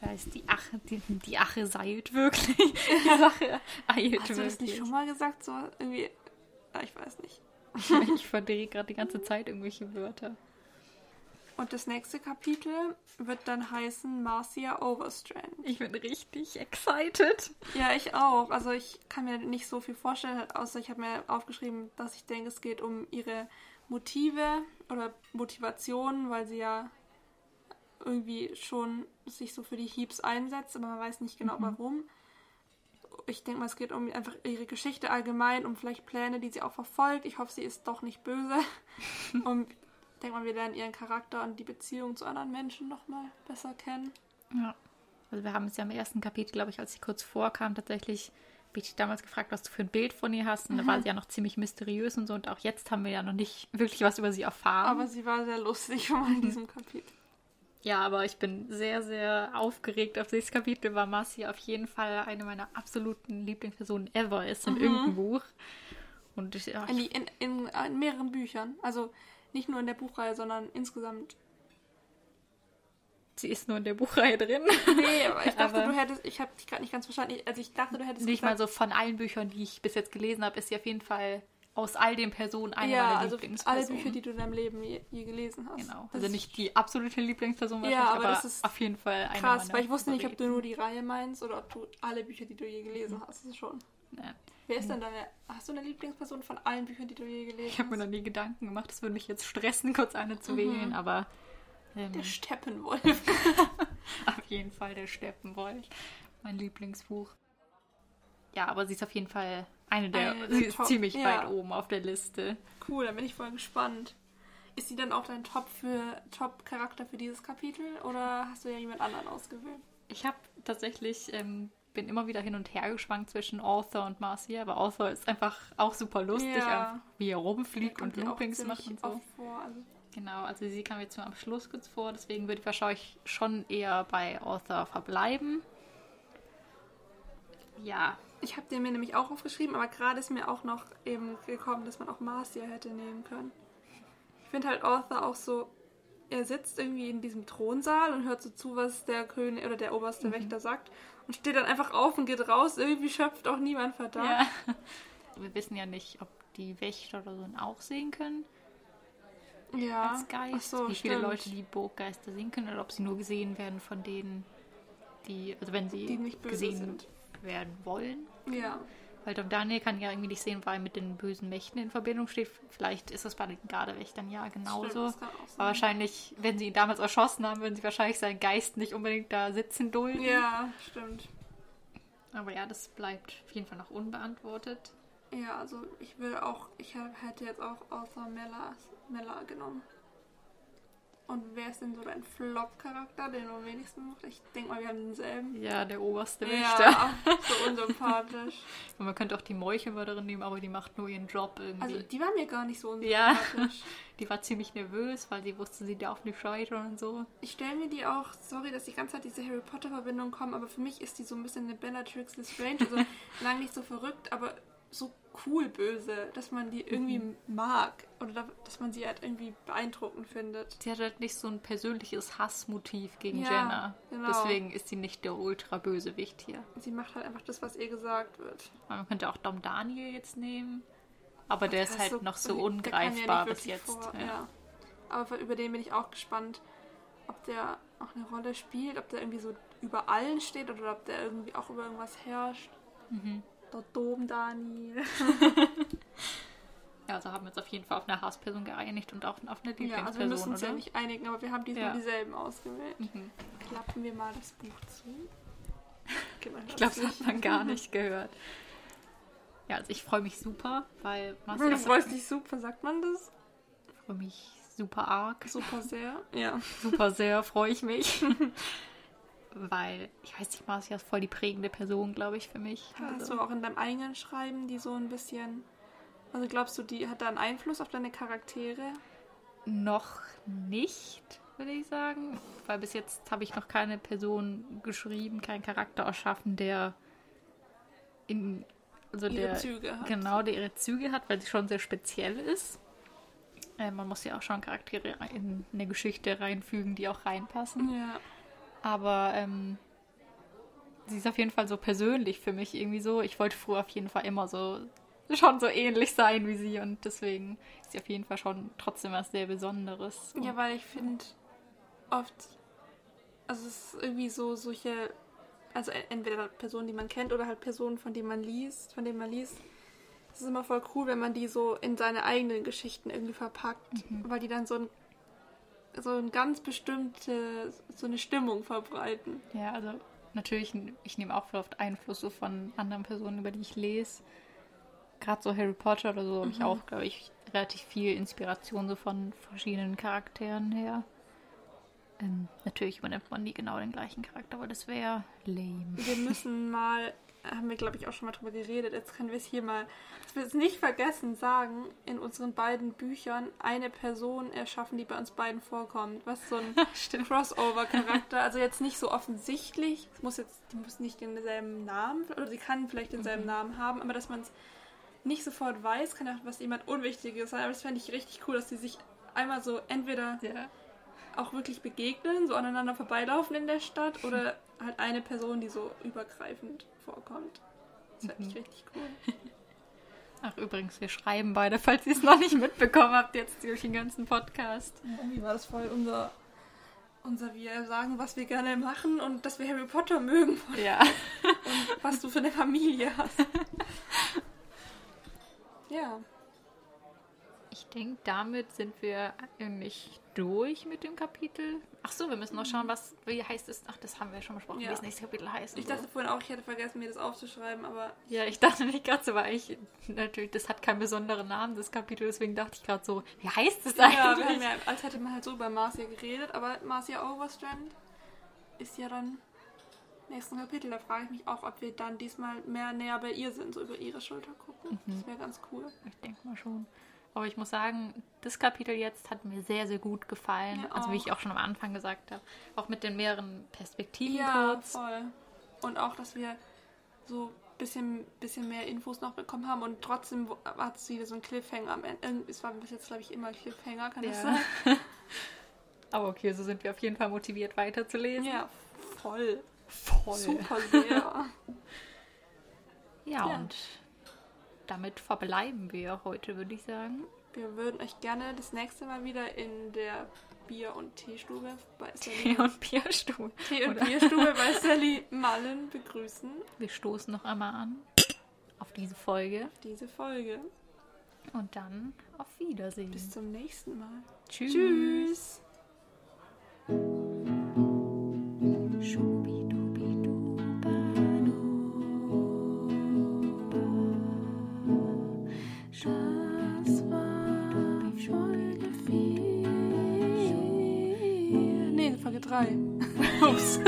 Das heißt, die Ache, die, die Ache seilt wirklich. Die Sache eilt Hast du das nicht wirklich. schon mal gesagt? So irgendwie, ja, ich weiß nicht. Ich verdrehe gerade die ganze Zeit irgendwelche Wörter. Und das nächste Kapitel wird dann heißen Marcia Overstrand. Ich bin richtig excited. Ja, ich auch. Also ich kann mir nicht so viel vorstellen, außer ich habe mir aufgeschrieben, dass ich denke, es geht um ihre Motive oder Motivation, weil sie ja irgendwie schon sich so für die Heeps einsetzt, aber man weiß nicht genau warum. ich denke mal, es geht um einfach ihre Geschichte allgemein, um vielleicht Pläne, die sie auch verfolgt. Ich hoffe, sie ist doch nicht böse. und ich denke mal, wir lernen ihren Charakter und die Beziehung zu anderen Menschen nochmal besser kennen. Ja. Also wir haben es ja im ersten Kapitel, glaube ich, als sie kurz vorkam, tatsächlich habe ich dich damals gefragt, was du für ein Bild von ihr hast. Und mhm. da war sie ja noch ziemlich mysteriös und so. Und auch jetzt haben wir ja noch nicht wirklich was über sie erfahren. Aber sie war sehr lustig schon mal in diesem Kapitel. Ja, aber ich bin sehr, sehr aufgeregt auf dieses Kapitel, weil Marcy auf jeden Fall eine meiner absoluten Lieblingspersonen ever ist in mhm. irgendeinem Buch. Und ich, ja, in, in, in, in, mehreren Büchern. Also nicht nur in der Buchreihe, sondern insgesamt. Sie ist nur in der Buchreihe drin. Nee, aber ich dachte, aber du hättest, ich habe dich gerade nicht ganz verstanden. Also ich dachte, du hättest. Nicht gesagt, mal so von allen Büchern, die ich bis jetzt gelesen habe, ist sie auf jeden Fall aus all den Personen eine ja, meiner also Lieblingspersonen. alle Bücher, die du in deinem Leben je, je gelesen hast. Genau. Also nicht die absolute Lieblingsperson ja, aber, aber das ist auf jeden Fall eine Krass, weil ich wusste nicht, ob du nur die Reihe meinst oder ob du alle Bücher, die du je gelesen mhm. hast. Das ist schon. Ja. Wer ist denn deine. Hast du eine Lieblingsperson von allen Büchern, die du je gelesen hast? Ich habe mir noch nie Gedanken gemacht. Das würde mich jetzt stressen, kurz eine zu mhm. wählen, aber. Ähm, der Steppenwolf. auf jeden Fall der Steppenwolf. Mein Lieblingsbuch. Ja, aber sie ist auf jeden Fall eine der, eine sie ist Top, ziemlich ja. weit oben auf der Liste. Cool, da bin ich voll gespannt. Ist sie dann auch dein Top für Top-Charakter für dieses Kapitel oder hast du ja jemand anderen ausgewählt? Ich habe tatsächlich ähm, bin immer wieder hin und her geschwankt zwischen Arthur und Marcia, aber Arthur ist einfach auch super lustig, ja. wie er rumfliegt und Loopings macht und so. Vor, also. Genau, also sie kam jetzt nur am Schluss kurz vor, deswegen würde ich wahrscheinlich schon eher bei Arthur verbleiben. Ja, ich habe den mir nämlich auch aufgeschrieben, aber gerade ist mir auch noch eben gekommen, dass man auch Marcia hätte nehmen können. Ich finde halt Arthur auch so, er sitzt irgendwie in diesem Thronsaal und hört so zu, was der König oder der oberste mhm. Wächter sagt und steht dann einfach auf und geht raus. Irgendwie schöpft auch niemand Verdacht. Ja. Wir wissen ja nicht, ob die Wächter oder so ihn auch sehen können. Ja. Als Geist. So, Wie viele stimmt. Leute die Burggeister sehen können oder ob sie nur gesehen werden von denen, die, also wenn sie gesehen sind werden wollen. Ja. Weil Dom Daniel kann ja irgendwie nicht sehen, weil er mit den bösen Mächten in Verbindung steht. Vielleicht ist das bei den Gardewächtern ja genauso. Stimmt, Aber wahrscheinlich, wenn sie ihn damals erschossen haben, würden sie wahrscheinlich seinen Geist nicht unbedingt da sitzen dulden. Ja, stimmt. Aber ja, das bleibt auf jeden Fall noch unbeantwortet. Ja, also ich will auch, ich hätte jetzt auch Arthur Mella, Mella genommen. Und wer ist denn so dein Flop-Charakter, den du am wenigsten mochtest? Ich denke mal, wir haben denselben. Ja, der oberste Wächter. Ja, so unsympathisch. Und man könnte auch die Meuchelmörderin nehmen, aber die macht nur ihren Job irgendwie. Also, die war mir gar nicht so unsympathisch. Ja, die war ziemlich nervös, weil sie wusste, sie darf nicht scheitern und so. Ich stelle mir die auch, sorry, dass die ganze Zeit diese Harry Potter-Verbindung kommen, aber für mich ist die so ein bisschen eine Bellatrix Lestrange. Also, lang nicht so verrückt, aber so cool böse, dass man die irgendwie mhm. mag oder dass man sie halt irgendwie beeindruckend findet. Sie hat halt nicht so ein persönliches Hassmotiv gegen ja, Jenna. Genau. Deswegen ist sie nicht der ultra Bösewicht hier. Sie macht halt einfach das, was ihr gesagt wird. Man könnte auch Dom Daniel jetzt nehmen, aber der ist halt so, noch so ungreifbar ja bis jetzt. Vor, ja. ja. Aber über den bin ich auch gespannt, ob der auch eine Rolle spielt, ob der irgendwie so über allen steht oder ob der irgendwie auch über irgendwas herrscht. Mhm. Der Dom Daniel. ja, also haben wir uns auf jeden Fall auf eine Hassperson geeinigt und auch auf eine Lieblingsperson, Ja, also wir müssen uns ja nicht einigen, aber wir haben diesmal ja. dieselben ausgewählt. Mhm. Klappen wir mal das Buch zu. Okay, ich glaube, das hat man gar nicht gehört. Ja, also ich freue mich super, weil... Du freust dich super, sagt man das? Ich freue mich super arg. Super sehr, ja. Super sehr freue ich mich. Weil ich weiß nicht, Marcia ist voll die prägende Person, glaube ich, für mich. Hast also. du auch in deinem eigenen Schreiben die so ein bisschen, also glaubst du, die hat da einen Einfluss auf deine Charaktere? Noch nicht, würde ich sagen, weil bis jetzt habe ich noch keine Person geschrieben, keinen Charakter erschaffen, der in also ihre der Züge hat. genau, der ihre Züge hat, weil sie schon sehr speziell ist. Äh, man muss ja auch schon Charaktere in eine Geschichte reinfügen, die auch reinpassen. Ja. Aber ähm, sie ist auf jeden Fall so persönlich für mich irgendwie so. Ich wollte früher auf jeden Fall immer so schon so ähnlich sein wie sie und deswegen ist sie auf jeden Fall schon trotzdem was sehr Besonderes. Ja, weil ich finde oft, also es ist irgendwie so solche, also entweder Personen, die man kennt oder halt Personen, von denen man liest, von denen man liest. Es ist immer voll cool, wenn man die so in seine eigenen Geschichten irgendwie verpackt, mhm. weil die dann so ein so eine ganz bestimmte, so eine Stimmung verbreiten. Ja, also natürlich, ich nehme auch oft Einfluss so von anderen Personen, über die ich lese. Gerade so Harry Potter oder so mhm. habe ich auch, glaube ich, relativ viel Inspiration so von verschiedenen Charakteren her. Ähm, natürlich übernimmt man nie genau den gleichen Charakter, aber das wäre lame. Wir müssen mal, haben wir glaube ich auch schon mal drüber geredet, jetzt können wir es hier mal, dass wir es nicht vergessen, sagen, in unseren beiden Büchern eine Person erschaffen, die bei uns beiden vorkommt. Was so ein Crossover-Charakter, also jetzt nicht so offensichtlich, es muss jetzt, die muss nicht denselben Namen, oder sie kann vielleicht denselben mhm. Namen haben, aber dass man es nicht sofort weiß, kann auch was jemand Unwichtiges sein, aber das fände ich richtig cool, dass sie sich einmal so entweder ja. auch wirklich begegnen, so aneinander vorbeilaufen in der Stadt oder halt eine Person, die so übergreifend vorkommt. Das ich mhm. richtig cool. Ach, übrigens, wir schreiben beide, falls ihr es noch nicht mitbekommen habt, jetzt durch den ganzen Podcast. Irgendwie war das voll unser, unser, wir sagen, was wir gerne machen und dass wir Harry Potter mögen. Ja. Und was du für eine Familie hast. Ja. Ich denke, damit sind wir eigentlich durch mit dem Kapitel. Ach so, wir müssen noch schauen, was, wie heißt es? Ach, das haben wir schon besprochen, ja. wie das nächste Kapitel heißt. Ich dachte so. vorhin auch, ich hätte vergessen, mir das aufzuschreiben, aber. Ja, ich dachte nicht gerade so, weil ich natürlich, das hat keinen besonderen Namen, das Kapitel, deswegen dachte ich gerade so, wie heißt es eigentlich? Ja, wir haben ja, als hätte man halt so über Marcia geredet, aber Marcia Overstrand ist ja dann nächsten Kapitel. Da frage ich mich auch, ob wir dann diesmal mehr näher bei ihr sind, so über ihre Schulter gucken. Mhm. Das wäre ganz cool. Ich denke mal schon. Aber ich muss sagen, das Kapitel jetzt hat mir sehr, sehr gut gefallen. Ja, also wie ich auch schon am Anfang gesagt habe. Auch mit den mehreren Perspektiven ja, kurz. voll. Und auch, dass wir so ein bisschen, bisschen mehr Infos noch bekommen haben und trotzdem hat es wieder so ein Cliffhanger am Ende. Es war bis jetzt, glaube ich, immer Cliffhanger, kann ja. das sein? Aber okay, so sind wir auf jeden Fall motiviert weiterzulesen. Ja, voll. Voll. Super sehr. ja, ja, und damit verbleiben wir heute, würde ich sagen. Wir würden euch gerne das nächste Mal wieder in der Bier- und Teestube bei Sally. Tee- und Bierstube. Tee- und Bierstube bei Sally Mallen begrüßen. Wir stoßen noch einmal an auf diese Folge. Auf diese Folge. Und dann auf Wiedersehen. Bis zum nächsten Mal. Tschüss. Tschüss. Drei. Ups.